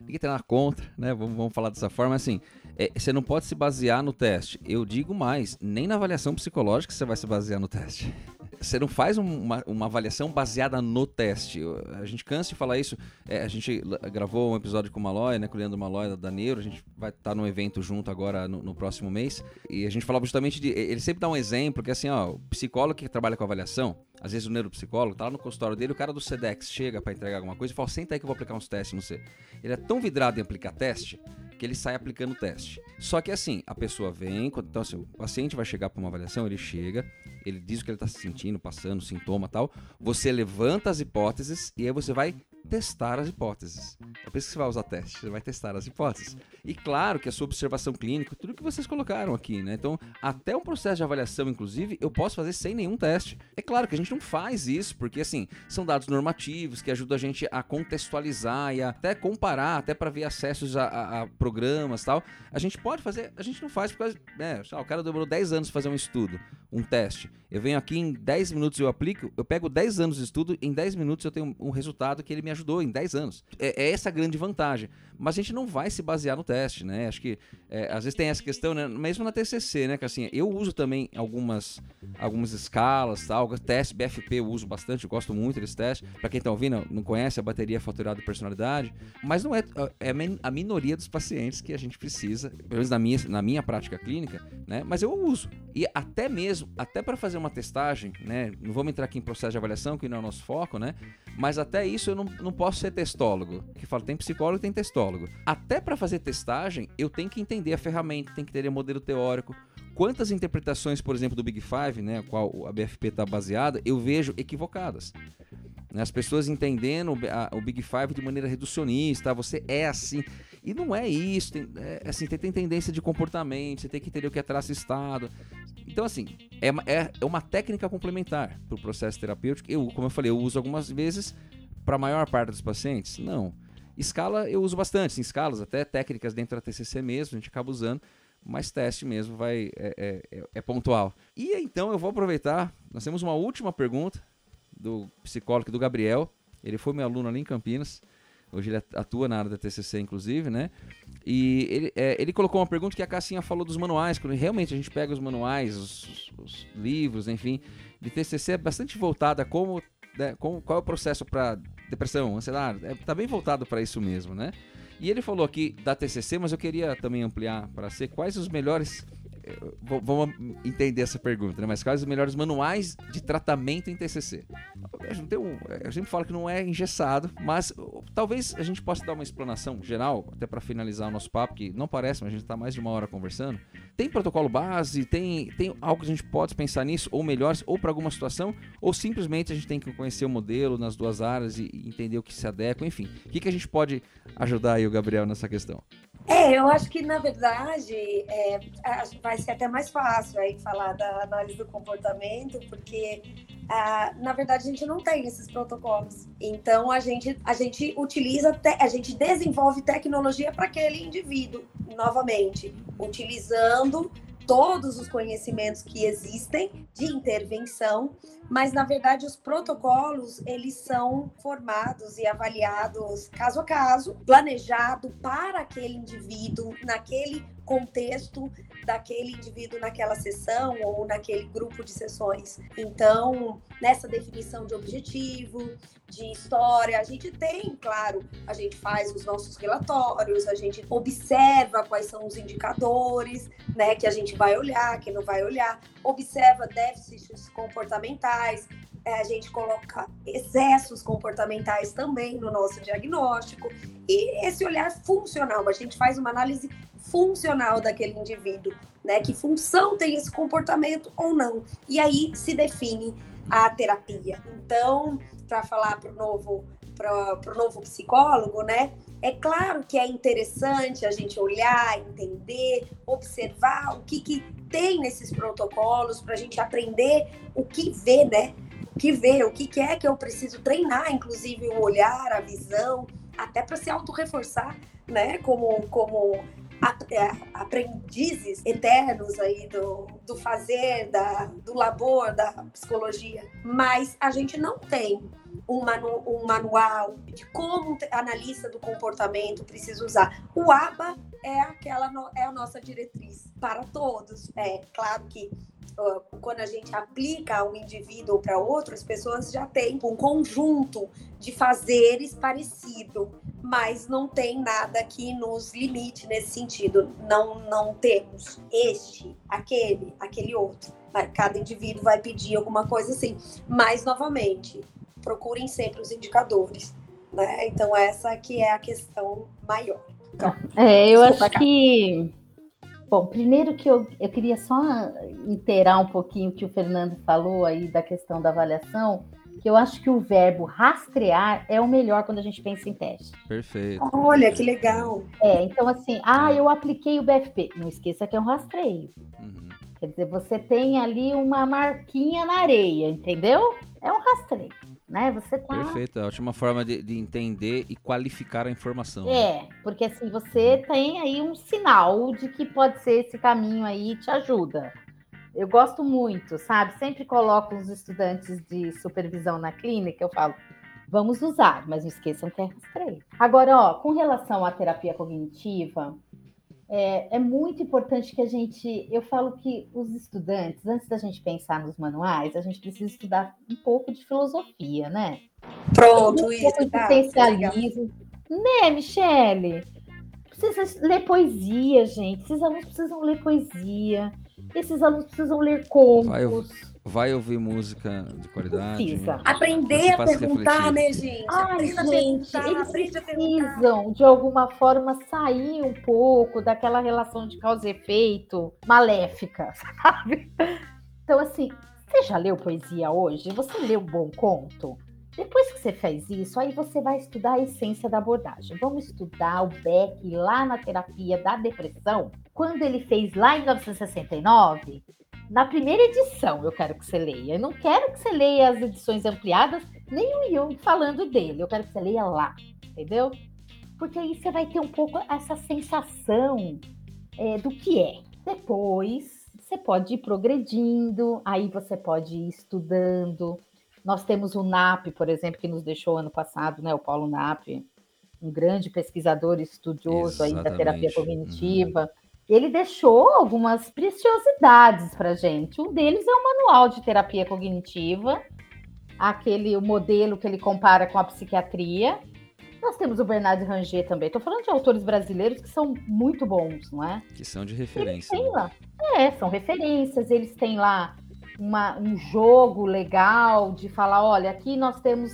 ninguém tem nada contra, né? Vamos, vamos falar dessa forma, assim, é, você não pode se basear no teste. Eu digo mais, nem na avaliação psicológica você vai se basear no teste. Você não faz uma, uma avaliação baseada no teste. A gente cansa de falar isso. É, a gente gravou um episódio com o Malói, né, com o Leandro Malói da Neuro. A gente vai estar num evento junto agora no, no, próximo mês. E a gente falava justamente de. Ele sempre dá um exemplo que assim, ó, o psicólogo que trabalha com avaliação, às vezes o neuropsicólogo, tá lá no consultório dele, o cara do SEDEX chega para entregar alguma coisa e fala: senta aí que eu vou aplicar uns testes, não sei. Ele é tão vidrado em aplicar teste que ele sai aplicando o teste. Só que assim, a pessoa vem, então assim, o paciente vai chegar para uma avaliação, ele chega, ele diz o que ele está se sentindo, passando, sintoma tal. Você levanta as hipóteses e aí você vai testar as hipóteses. É por isso que você vai usar teste, você vai testar as hipóteses. E claro que a sua observação clínica, tudo que vocês colocaram aqui, né? Então, até um processo de avaliação, inclusive, eu posso fazer sem nenhum teste. É claro que a gente não faz isso, porque assim, são dados normativos que ajudam a gente a contextualizar e até comparar, até para ver acessos a, a, a programas tal. A gente pode fazer, a gente não faz porque, né, o cara demorou 10 anos para fazer um estudo, um teste. Eu venho aqui em 10 minutos eu aplico, eu pego 10 anos de estudo, em 10 minutos eu tenho um resultado que ele me ajudou em 10 anos. É, é essa a grande vantagem. Mas a gente não vai se basear no teste, né? Acho que é, às vezes tem essa questão, né? mesmo na TCC, né? Que assim, eu uso também algumas, algumas escalas, tal, teste BFP eu uso bastante, eu gosto muito desse teste. Para quem tá ouvindo, não conhece a bateria faturada de personalidade, mas não é, é a minoria dos pacientes que a gente precisa, pelo menos na minha, na minha prática clínica, né? Mas eu uso. E até mesmo, até para fazer uma testagem, né? Não vamos entrar aqui em processo de avaliação, que não é o nosso foco, né? Mas até isso eu não, não posso ser testólogo. Que fala, tem psicólogo tem testólogo. Até para fazer testagem, eu tenho que entender a ferramenta, tem que entender o modelo teórico. Quantas interpretações, por exemplo, do Big Five, né, a qual a BFP está baseada, eu vejo equivocadas. Né, as pessoas entendendo o Big Five de maneira reducionista, você é assim. E não é isso. Tem, é, assim, tem, tem tendência de comportamento, você tem que entender o que é traço-estado. Então, assim, é, é, é uma técnica complementar para o processo terapêutico. Eu, como eu falei, eu uso algumas vezes para a maior parte dos pacientes? Não. Escala eu uso bastante, em escalas, até técnicas dentro da TCC mesmo, a gente acaba usando, mas teste mesmo vai é, é, é pontual. E então eu vou aproveitar, nós temos uma última pergunta do psicólogo do Gabriel, ele foi meu aluno ali em Campinas, hoje ele atua na área da TCC inclusive, né? E ele, é, ele colocou uma pergunta que a Cassinha falou dos manuais, quando realmente a gente pega os manuais, os, os livros, enfim, de TCC é bastante voltada a como, né, qual é o processo para depressão, ansiedade, é, tá bem voltado para isso mesmo, né? E ele falou aqui da TCC, mas eu queria também ampliar para ser quais os melhores vamos entender essa pergunta, né? Mas quais os melhores manuais de tratamento em TCC? A gente, a gente fala que não é engessado, mas talvez a gente possa dar uma explanação geral, até para finalizar o nosso papo, que não parece, mas a gente está mais de uma hora conversando. Tem protocolo base? Tem, tem algo que a gente pode pensar nisso, ou melhores, ou para alguma situação, ou simplesmente a gente tem que conhecer o modelo nas duas áreas e, e entender o que se adequa, enfim. O que, que a gente pode ajudar aí o Gabriel nessa questão? É, eu acho que na verdade é, vai ser até mais fácil aí falar da análise do comportamento, porque na verdade a gente não tem esses protocolos. Então a gente a gente utiliza te, a gente desenvolve tecnologia para aquele indivíduo novamente, utilizando todos os conhecimentos que existem de intervenção, mas na verdade os protocolos eles são formados e avaliados caso a caso, planejado para aquele indivíduo naquele contexto daquele indivíduo naquela sessão ou naquele grupo de sessões. Então, nessa definição de objetivo, de história, a gente tem, claro, a gente faz os nossos relatórios, a gente observa quais são os indicadores, né, que a gente vai olhar, que não vai olhar, observa déficits comportamentais, é, a gente coloca excessos comportamentais também no nosso diagnóstico e esse olhar funcional, a gente faz uma análise funcional daquele indivíduo, né? Que função tem esse comportamento ou não? E aí se define a terapia. Então, para falar para o novo para o novo psicólogo, né? É claro que é interessante a gente olhar, entender, observar o que, que tem nesses protocolos para a gente aprender o que vê, né? Que vê, o que, que é que eu preciso treinar, inclusive o olhar, a visão, até para se auto-reforçar, né? Como, como é, aprendizes eternos aí do, do fazer, da, do labor, da psicologia. Mas a gente não tem um, manu, um manual de como analista do comportamento precisa usar. O ABA é aquela é a nossa diretriz para todos. É claro que quando a gente aplica um indivíduo para outro, as pessoas já têm um conjunto de fazeres parecido, mas não tem nada que nos limite nesse sentido. Não, não temos este, aquele, aquele outro. Cada indivíduo vai pedir alguma coisa assim. Mas, novamente, procurem sempre os indicadores. Né? Então, essa que é a questão maior. Então, é, eu acho que Bom, primeiro que eu, eu queria só inteirar um pouquinho o que o Fernando falou aí da questão da avaliação. que eu acho que o verbo rastrear é o melhor quando a gente pensa em teste. Perfeito. Olha, que legal. É, então assim, ah, eu apliquei o BFP. Não esqueça que é um rastreio. Uhum. Quer dizer, você tem ali uma marquinha na areia, entendeu? É um rastreio, né? Você tá. Perfeito, é a ótima forma de, de entender e qualificar a informação. né? É, porque assim, você tem aí um sinal de que pode ser esse caminho aí te ajuda. Eu gosto muito, sabe? Sempre coloco os estudantes de supervisão na clínica, eu falo, vamos usar, mas não esqueçam que é rastreio. Agora, ó, com relação à terapia cognitiva, é, é muito importante que a gente. Eu falo que os estudantes, antes da gente pensar nos manuais, a gente precisa estudar um pouco de filosofia, né? Pronto, um isso. pouco de tá, essencialismo. Né, Michele? Precisa ler poesia, gente. Esses alunos precisam ler poesia. Esses alunos precisam ler contos. Vai ouvir música de qualidade. Precisa. Aprender a perguntar, refletir. né, gente? Ai, aprenda a gente, perguntar, eles precisam, de alguma forma, sair um pouco daquela relação de causa e efeito maléfica, sabe? Então, assim, você já leu poesia hoje? Você leu Bom Conto? Depois que você fez isso, aí você vai estudar a essência da abordagem. Vamos estudar o Beck lá na terapia da depressão, quando ele fez lá em 1969, na primeira edição, eu quero que você leia. Eu não quero que você leia as edições ampliadas, nem o Jung falando dele. Eu quero que você leia lá, entendeu? Porque aí você vai ter um pouco essa sensação é, do que é. Depois, você pode ir progredindo, aí você pode ir estudando. Nós temos o NAP, por exemplo, que nos deixou ano passado, né? O Paulo NAP, um grande pesquisador e estudioso aí da terapia Exatamente. cognitiva. Ele deixou algumas preciosidades para gente. Um deles é o manual de terapia cognitiva, aquele o modelo que ele compara com a psiquiatria. Nós temos o Bernard Ranger também. Estou falando de autores brasileiros que são muito bons, não é? Que são de Eles referência. têm né? lá. É, são referências, eles têm lá uma- um jogo legal de falar: olha, aqui nós temos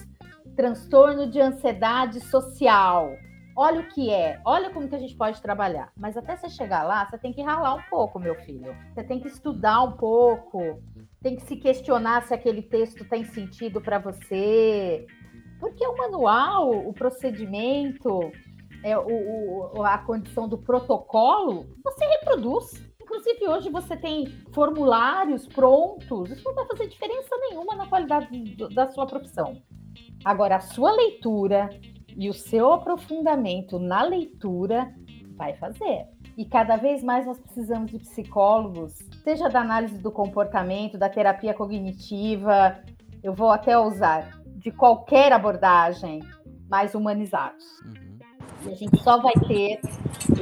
transtorno de ansiedade social. Olha o que é, olha como que a gente pode trabalhar. Mas até você chegar lá, você tem que ralar um pouco, meu filho. Você tem que estudar um pouco, tem que se questionar se aquele texto tem sentido para você. Porque o manual, o procedimento, é, o- o- a condição do protocolo, você reproduz. Inclusive, hoje você tem formulários prontos. Isso não vai fazer diferença nenhuma na qualidade do- da sua profissão. Agora, a sua leitura e o seu aprofundamento na leitura vai fazer. E cada vez mais nós precisamos de psicólogos, seja da análise do comportamento, da terapia cognitiva, eu vou até usar de qualquer abordagem, mais humanizados. Uhum. E a gente só vai ter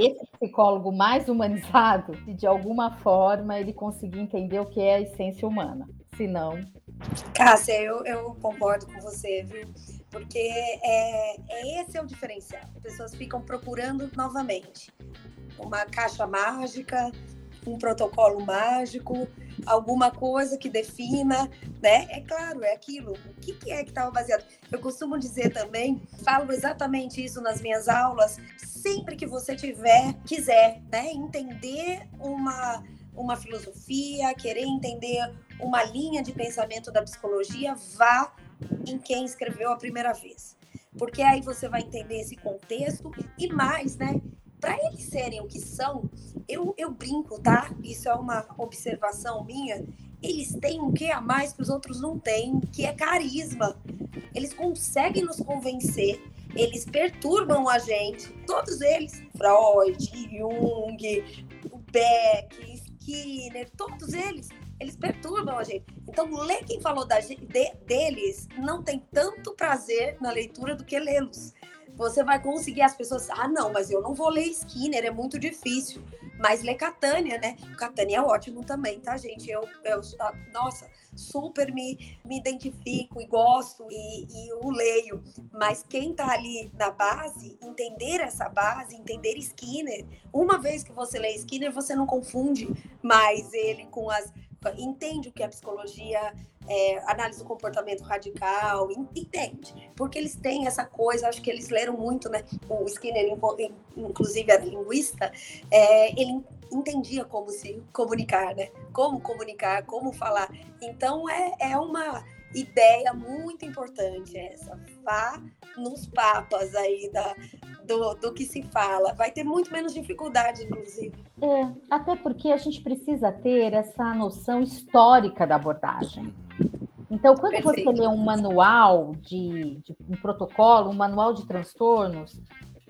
esse psicólogo mais humanizado se de alguma forma ele conseguir entender o que é a essência humana. Se não, Cássia, eu, eu concordo com você, viu? Porque é, é esse é o diferencial. As pessoas ficam procurando novamente uma caixa mágica, um protocolo mágico, alguma coisa que defina, né? É claro, é aquilo. O que, que é que estava baseado? Eu costumo dizer também, falo exatamente isso nas minhas aulas, sempre que você tiver, quiser, né? Entender uma, uma filosofia, querer entender uma linha de pensamento da psicologia, vá em quem escreveu a primeira vez. Porque aí você vai entender esse contexto e mais, né? Para eles serem o que são, eu, eu brinco, tá? Isso é uma observação minha. Eles têm um que a mais que os outros não têm, que é carisma. Eles conseguem nos convencer, eles perturbam a gente. Todos eles, Freud, Jung, Beck, Skinner, todos eles, eles perturbam a gente. Então, ler quem falou da, de- deles não tem tanto prazer na leitura do que lê-los. Você vai conseguir as pessoas. Ah, não, mas eu não vou ler Skinner, é muito difícil. Mas ler Catânia, né? Catânia é ótimo também, tá, gente? Eu, eu nossa, super me, me identifico e gosto e, e o leio. Mas quem tá ali na base, entender essa base, entender Skinner, uma vez que você lê Skinner, você não confunde mais ele com as. Entende o que é psicologia, é, análise do comportamento radical, en- entende? Porque eles têm essa coisa, acho que eles leram muito, né? O Skinner, inclusive, era linguista, é, ele entendia como se comunicar, né? Como comunicar, como falar. Então, é, é uma ideia muito importante essa. Vá nos papas aí da, do, do que se fala. Vai ter muito menos dificuldade, inclusive. É, até porque a gente precisa ter essa noção histórica da abordagem. Então, quando Perfeito. você lê um manual de, de, um protocolo, um manual de transtornos,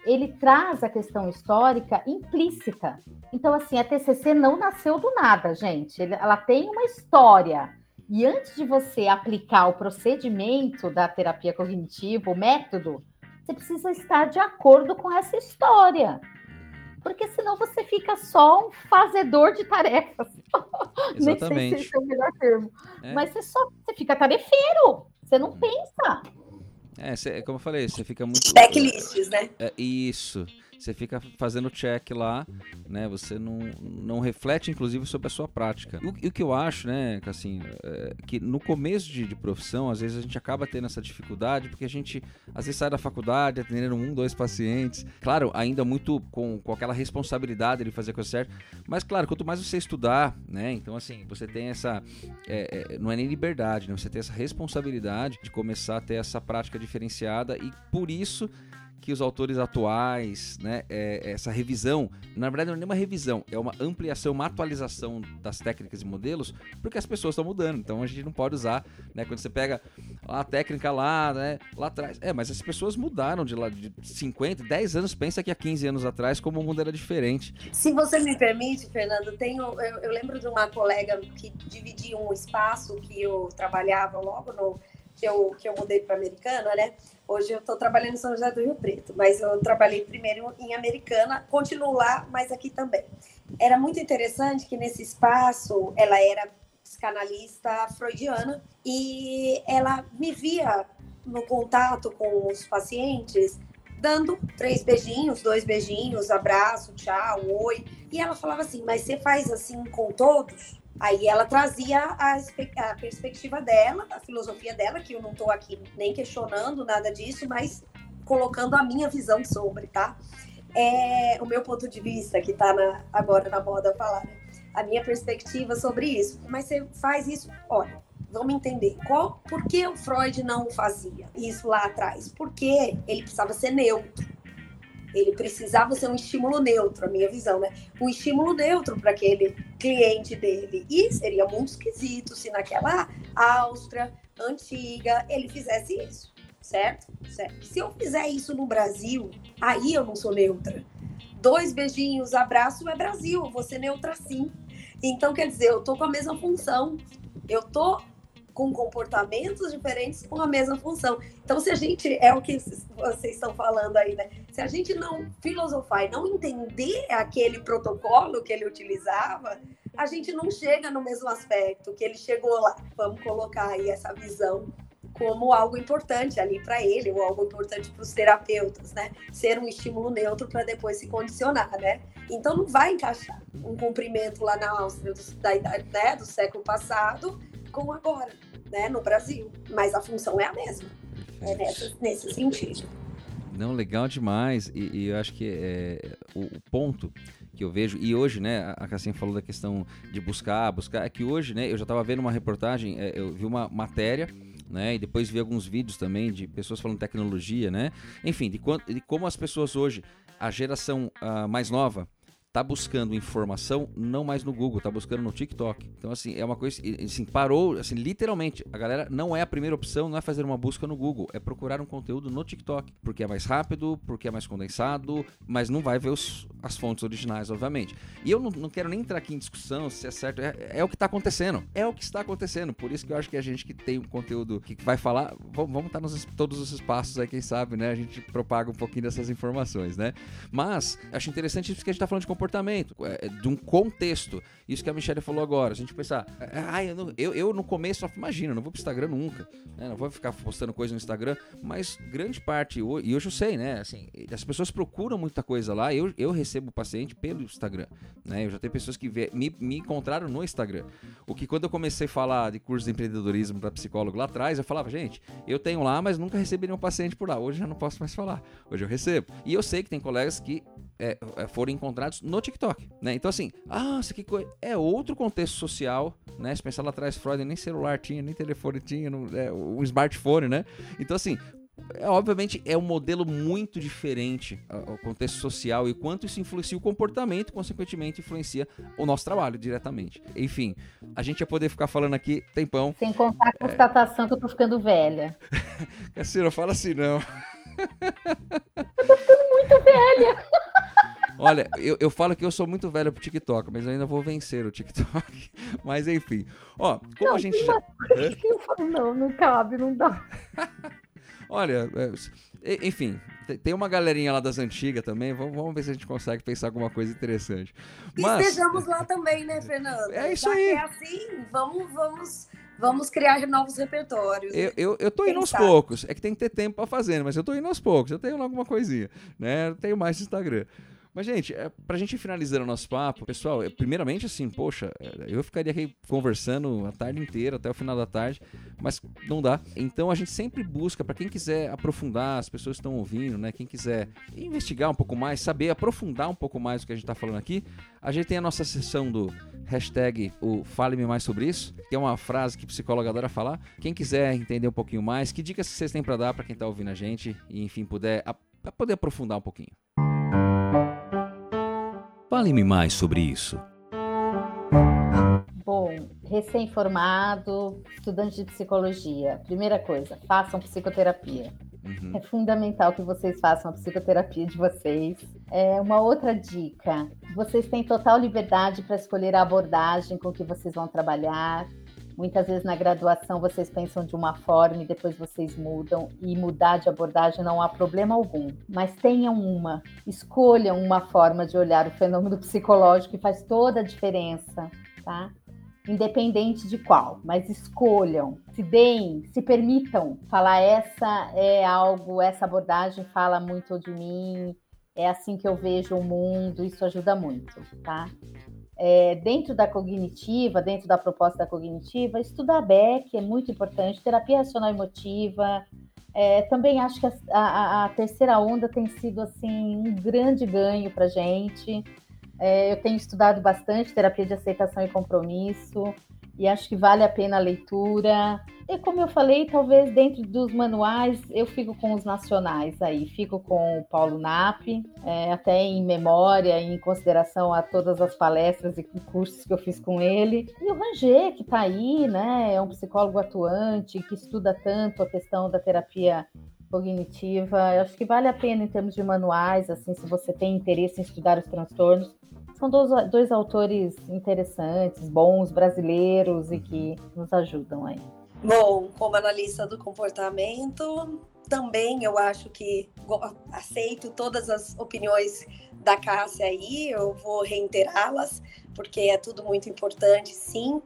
ele traz a questão histórica implícita. Então, assim, a TCC não nasceu do nada, gente. Ela tem uma história. E antes de você aplicar o procedimento da terapia cognitiva, o método, você precisa estar de acordo com essa história. Porque senão você fica só um fazedor de tarefas. Nem sei se esse é o melhor termo. É. Mas você só você fica tarefeiro. Você não pensa. É, cê, como eu falei, você fica muito. Checklists, né? É, isso. Você fica fazendo check lá, né? Você não, não reflete, inclusive, sobre a sua prática. E o, o que eu acho, né, assim, é, que no começo de, de, profissão, às vezes a gente acaba tendo essa dificuldade, porque a gente, às vezes, sai da faculdade atendendo um, dois pacientes. Claro, ainda muito com, com aquela responsabilidade de fazer a coisa certa. Mas, claro, quanto mais você estudar, né? Então, assim, você tem essa. É, é, não é nem liberdade, né? Você tem essa responsabilidade de começar a ter essa prática diferenciada e por isso que os autores atuais, né, é, essa revisão, na verdade não é nem uma revisão, é uma ampliação, uma atualização das técnicas e modelos, porque as pessoas estão mudando, então a gente não pode usar, né, quando você pega a técnica lá, né, lá atrás, é, mas as pessoas mudaram de lá de 50, 10 anos, pensa que há 15 anos atrás como o mundo era diferente. Se você me permite, Fernando, tenho, eu, eu lembro de uma colega que dividia um espaço que eu trabalhava logo no que eu, que eu mudei para Americana, né? Hoje eu estou trabalhando em São José do Rio Preto, mas eu trabalhei primeiro em Americana, continuo lá, mas aqui também. Era muito interessante que nesse espaço ela era psicanalista freudiana e ela me via no contato com os pacientes dando três beijinhos, dois beijinhos, abraço, tchau, oi. E ela falava assim: Mas você faz assim com todos? Aí ela trazia a, a, perspectiva dela, a filosofia dela, que eu não estou aqui nem questionando nada disso, mas colocando a minha visão sobre, tá? É, o meu ponto de vista, que está agora na moda falar, né? a minha perspectiva sobre isso. Mas você faz isso, olha, vamos entender. Qual, por que o Freud não fazia isso lá atrás? Porque ele precisava ser neutro. Ele precisava ser um estímulo neutro, a minha visão, né? Um estímulo neutro para aquele cliente dele. E seria muito esquisito se naquela Áustria antiga ele fizesse isso, certo? certo? Se eu fizer isso no Brasil, aí eu não sou neutra. Dois beijinhos, abraço é Brasil, ser neutra sim. Então, quer dizer, eu tô com a mesma função. Eu tô com comportamentos diferentes com a mesma função. Então, se a gente, é o que vocês estão falando aí, né? Se a gente não filosofar e não entender aquele protocolo que ele utilizava, a gente não chega no mesmo aspecto que ele chegou lá. Vamos colocar aí essa visão como algo importante ali para ele, ou algo importante para os terapeutas, né? Ser um estímulo neutro para depois se condicionar, né? Então não vai encaixar um cumprimento lá na Áustria do, da idade, né, do século passado com agora né, no Brasil, mas a função é a mesma, é nessa, nesse sentido. Não, legal demais. E, e eu acho que é, o, o, ponto que eu vejo, e hoje, né, a Cassinha falou da questão de buscar, buscar, é que hoje, né, eu já estava vendo uma reportagem, é, eu vi uma matéria, né, e depois vi alguns vídeos também de pessoas falando tecnologia, né, enfim, de, quanto, de como as pessoas hoje, a geração uh, mais nova, tá buscando informação não mais no Google, tá buscando no TikTok. Então, assim, é uma coisa, assim, parou, assim, literalmente, a galera não é a primeira opção, não é fazer uma busca no Google, é procurar um conteúdo no TikTok, porque é mais rápido, porque é mais condensado, mas não vai ver os, as fontes originais, obviamente. E eu não, não quero nem entrar aqui em discussão se é certo, é, é, o que tá acontecendo, é o que está acontecendo, por isso que eu acho que a gente que tem um conteúdo que vai falar, vamos, vamos estar nos todos os espaços aí, quem sabe, né, a gente propaga um pouquinho dessas informações, né? Mas, acho interessante isso que a gente tá falando de comportamento comportamento, é, de um contexto. Isso que a Michelle falou agora. A gente pensar, ah, eu, eu, eu, no começo, imagina, não vou pro Instagram nunca, né? não vou ficar postando coisa no Instagram, mas grande parte, e hoje eu sei, né? Assim, as pessoas procuram muita coisa lá. Eu, eu recebo paciente pelo Instagram, né? Eu já tenho pessoas que vê, me, me encontraram no Instagram. O que quando eu comecei a falar de curso de empreendedorismo para psicólogo lá atrás, eu falava, gente, eu tenho lá, mas nunca recebi nenhum paciente por lá. Hoje já não posso mais falar. Hoje eu recebo. E eu sei que tem colegas que é, é, foram encontrados no TikTok, né? Então assim, ah, isso aqui é outro contexto social, né? Se pensar lá atrás, Freud nem celular tinha, nem telefone tinha, não, é, um smartphone, né? Então assim, é, obviamente é um modelo muito diferente ao contexto social e quanto isso influencia o comportamento, consequentemente influencia o nosso trabalho diretamente. Enfim, a gente ia poder ficar falando aqui tempão. Sem contar a constatação é... que eu tô ficando velha. Cassira, fala assim não. eu tô ficando muito velha. Olha, eu, eu falo que eu sou muito velho pro TikTok, mas eu ainda vou vencer o TikTok. Mas enfim. Ó, como não, a gente já. Não, não cabe, não dá. Olha, é, enfim, tem uma galerinha lá das antigas também. Vamos, ver se a gente consegue pensar alguma coisa interessante. Mas... Estejamos lá também, né, Fernando? É isso Já aí. é assim, vamos, vamos, vamos criar novos repertórios. Eu, eu, eu tô indo aos poucos. É que tem que ter tempo para fazer, mas eu tô indo aos poucos. Eu tenho alguma coisinha, né? Eu tenho mais Instagram. Mas, gente, é, pra gente finalizar o nosso papo, pessoal, primeiramente, assim, poxa, é, eu ficaria aqui conversando a tarde inteira, até o final da tarde, mas não dá. Então, a gente sempre busca, para quem quiser aprofundar, as pessoas estão ouvindo, né? Quem quiser investigar um pouco mais, saber aprofundar um pouco mais o que a gente tá falando aqui, a gente tem a nossa sessão do hashtag o Fale-me Mais Sobre Isso, que é uma frase que psicóloga adora falar. Quem quiser entender um pouquinho mais, que dicas vocês têm para dar para quem tá ouvindo a gente e, enfim, puder, a, poder aprofundar um pouquinho. Fale-me mais sobre isso. Bom, recém-formado, estudante de psicologia. Primeira coisa, façam psicoterapia. Uhum. É fundamental que vocês façam a psicoterapia de vocês. É uma outra dica: vocês têm total liberdade para escolher a abordagem com que vocês vão trabalhar. Muitas vezes na graduação vocês pensam de uma forma e depois vocês mudam, e mudar de abordagem não há problema algum. Mas tenham uma, escolham uma forma de olhar o fenômeno psicológico que faz toda a diferença, tá? Independente de qual, mas escolham, se deem, se permitam falar essa é algo, essa abordagem fala muito de mim, é assim que eu vejo o mundo, isso ajuda muito, tá? É, dentro da cognitiva, dentro da proposta da cognitiva, estudar Beck é muito importante, terapia racional emotiva. É, também acho que a, a, a, terceira onda tem sido assim um grande ganho para gente. É, eu tenho estudado bastante terapia de aceitação e compromisso e acho que vale a pena a leitura. E como eu falei, talvez dentro dos manuais eu fico com os nacionais aí, fico com o Paulo Nap, é, até em memória, em consideração a todas as palestras e cursos que eu fiz com ele. E o Ranger, que está aí, né, é um psicólogo atuante, que estuda tanto a questão da terapia cognitiva. Eu acho que vale a pena em termos de manuais, assim, se você tem interesse em estudar os transtornos, são dois, dois autores interessantes, bons, brasileiros e que nos ajudam aí. Bom, como analista do comportamento, também eu acho que aceito todas as opiniões da Cássia aí, eu vou reiterá-las, porque é tudo muito importante, sim.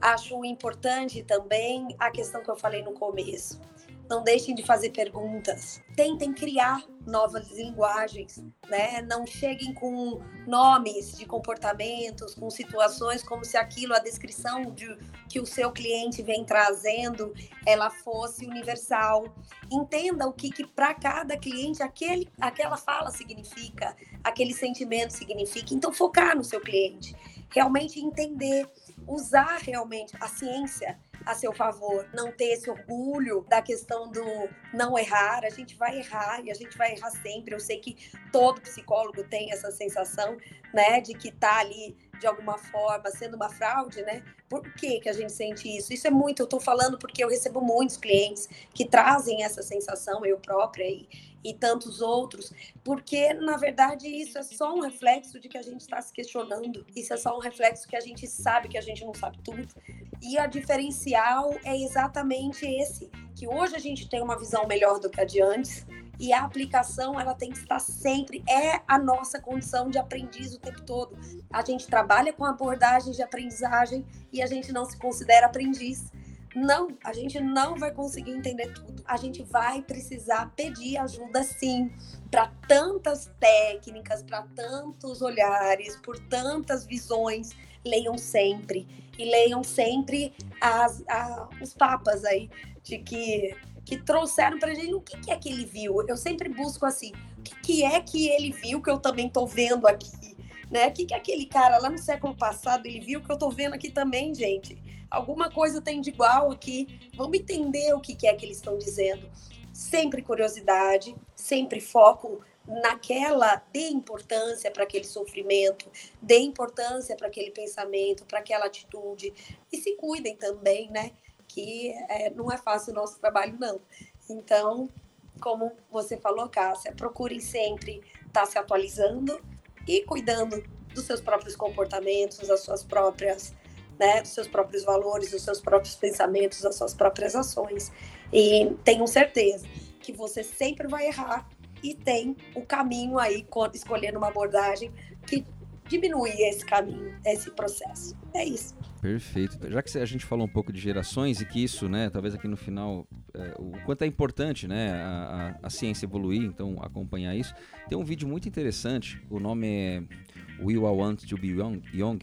Acho importante também a questão que eu falei no começo não deixem de fazer perguntas, tentem criar novas linguagens, né? Não cheguem com nomes de comportamentos, com situações como se aquilo, a descrição de, que o seu cliente vem trazendo, ela fosse universal. Entenda o que, que para cada cliente aquele, aquela fala significa, aquele sentimento significa. Então, focar no seu cliente, realmente entender, usar realmente a ciência a seu favor, não ter esse orgulho da questão do não errar. A gente vai errar e a gente vai errar sempre. Eu sei que todo psicólogo tem essa sensação, né, de que tá ali de alguma forma sendo uma fraude, né? Por que, que a gente sente isso? Isso é muito, eu tô falando porque eu recebo muitos clientes que trazem essa sensação, eu própria e, e tantos outros, porque na verdade isso é só um reflexo de que a gente está se questionando, isso é só um reflexo que a gente sabe que a gente não sabe tudo. E a diferencial é exatamente esse, que hoje a gente tem uma visão melhor do que a de antes, e a aplicação ela tem que estar sempre é a nossa condição de aprendiz o tempo todo. A gente trabalha com abordagens de aprendizagem e a gente não se considera aprendiz. Não, a gente não vai conseguir entender tudo. A gente vai precisar pedir ajuda sim, para tantas técnicas, para tantos olhares, por tantas visões. Leiam sempre e leiam sempre as, a, os papas aí de que que trouxeram pra gente o que, que é que ele viu. Eu sempre busco assim, o que, que é que ele viu que eu também tô vendo aqui? Né? O que, que aquele cara lá no século passado ele viu que eu tô vendo aqui também, gente? Alguma coisa tem de igual aqui. Vamos entender o que, é que eles estão dizendo. Sempre curiosidade, sempre foco naquela, dê importância para aquele sofrimento, dê importância para aquele pensamento, para aquela atitude. E se cuidem também, né? Que é, não é fácil o nosso trabalho, não. Então, como você falou, Cássia, procurem sempre estar tá se atualizando e cuidando dos seus próprios comportamentos, das suas próprias, né, seus próprios valores, dos seus próprios pensamentos, das suas próprias ações. E tenham certeza que você sempre vai errar e tem o caminho aí, escolhendo uma abordagem que diminui esse caminho, esse processo. É isso. Perfeito. Já que a gente falou um pouco de gerações e que isso, né, talvez aqui no final, é, o quanto é importante, né, a, a, a, ciência evoluir, então acompanhar isso. Tem um vídeo muito interessante, o nome é Will I Want to Be Young, young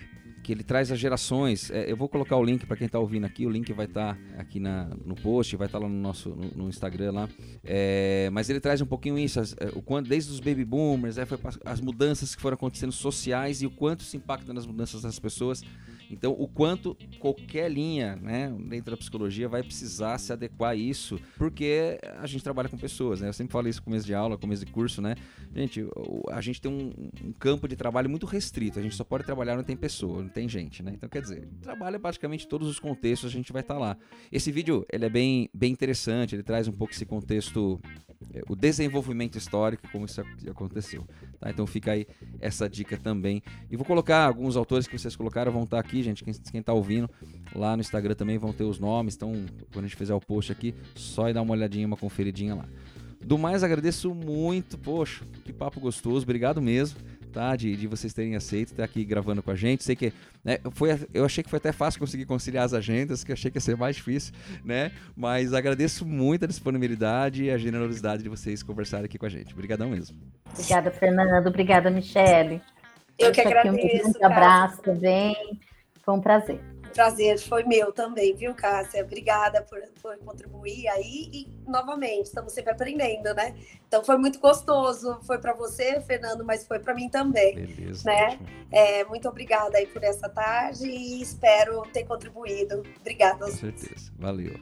que ele traz as gerações. É, eu vou colocar o link para quem está ouvindo aqui, o link vai estar tá aqui na, no post, vai estar tá lá no nosso no, no Instagram lá. É, mas ele traz um pouquinho isso, as, é, o quanto, desde os baby boomers, é, foi as mudanças que foram acontecendo sociais e o quanto se impacta nas mudanças das pessoas. Então, o quanto qualquer linha, né, dentro da psicologia vai precisar se adequar a isso, porque a gente trabalha com pessoas, né? Eu sempre falo isso no começo de aula, começo de curso, né? Gente, a gente tem um, um campo de trabalho muito restrito. A gente só pode trabalhar onde tem pessoa, não tem gente, né? Então, quer dizer, trabalha praticamente todos os contextos, a gente vai estar tá lá. Esse vídeo, ele é bem, bem interessante, ele traz um pouco esse contexto, é, o desenvolvimento histórico, como isso aconteceu. Tá? Então, fica aí essa dica também. E vou colocar alguns autores que vocês colocaram, vão estar tá aqui gente, quem, quem tá ouvindo, lá no Instagram também vão ter os nomes. Então, quando a gente fizer o post aqui, só ir dar uma olhadinha, uma conferidinha lá. Do mais, agradeço muito, poxa, que papo gostoso, obrigado mesmo, tá? De, de vocês terem aceito estar aqui gravando com a gente. Sei que né, foi, eu achei que foi até fácil conseguir conciliar as agendas, que achei que ia ser mais difícil, né? Mas agradeço muito a disponibilidade e a generosidade de vocês conversarem aqui com a gente. Obrigadão mesmo. Obrigada, Fernando. Obrigada, Michele. Eu que agradeço. Um grande abraço também. Foi um prazer. Prazer foi meu também, viu, Cássia? Obrigada por, por contribuir aí e, novamente, estamos sempre aprendendo, né? Então foi muito gostoso. Foi para você, Fernando, mas foi para mim também. Beleza. Né? É, muito obrigada aí por essa tarde e espero ter contribuído. Obrigada. Com certeza. Valeu.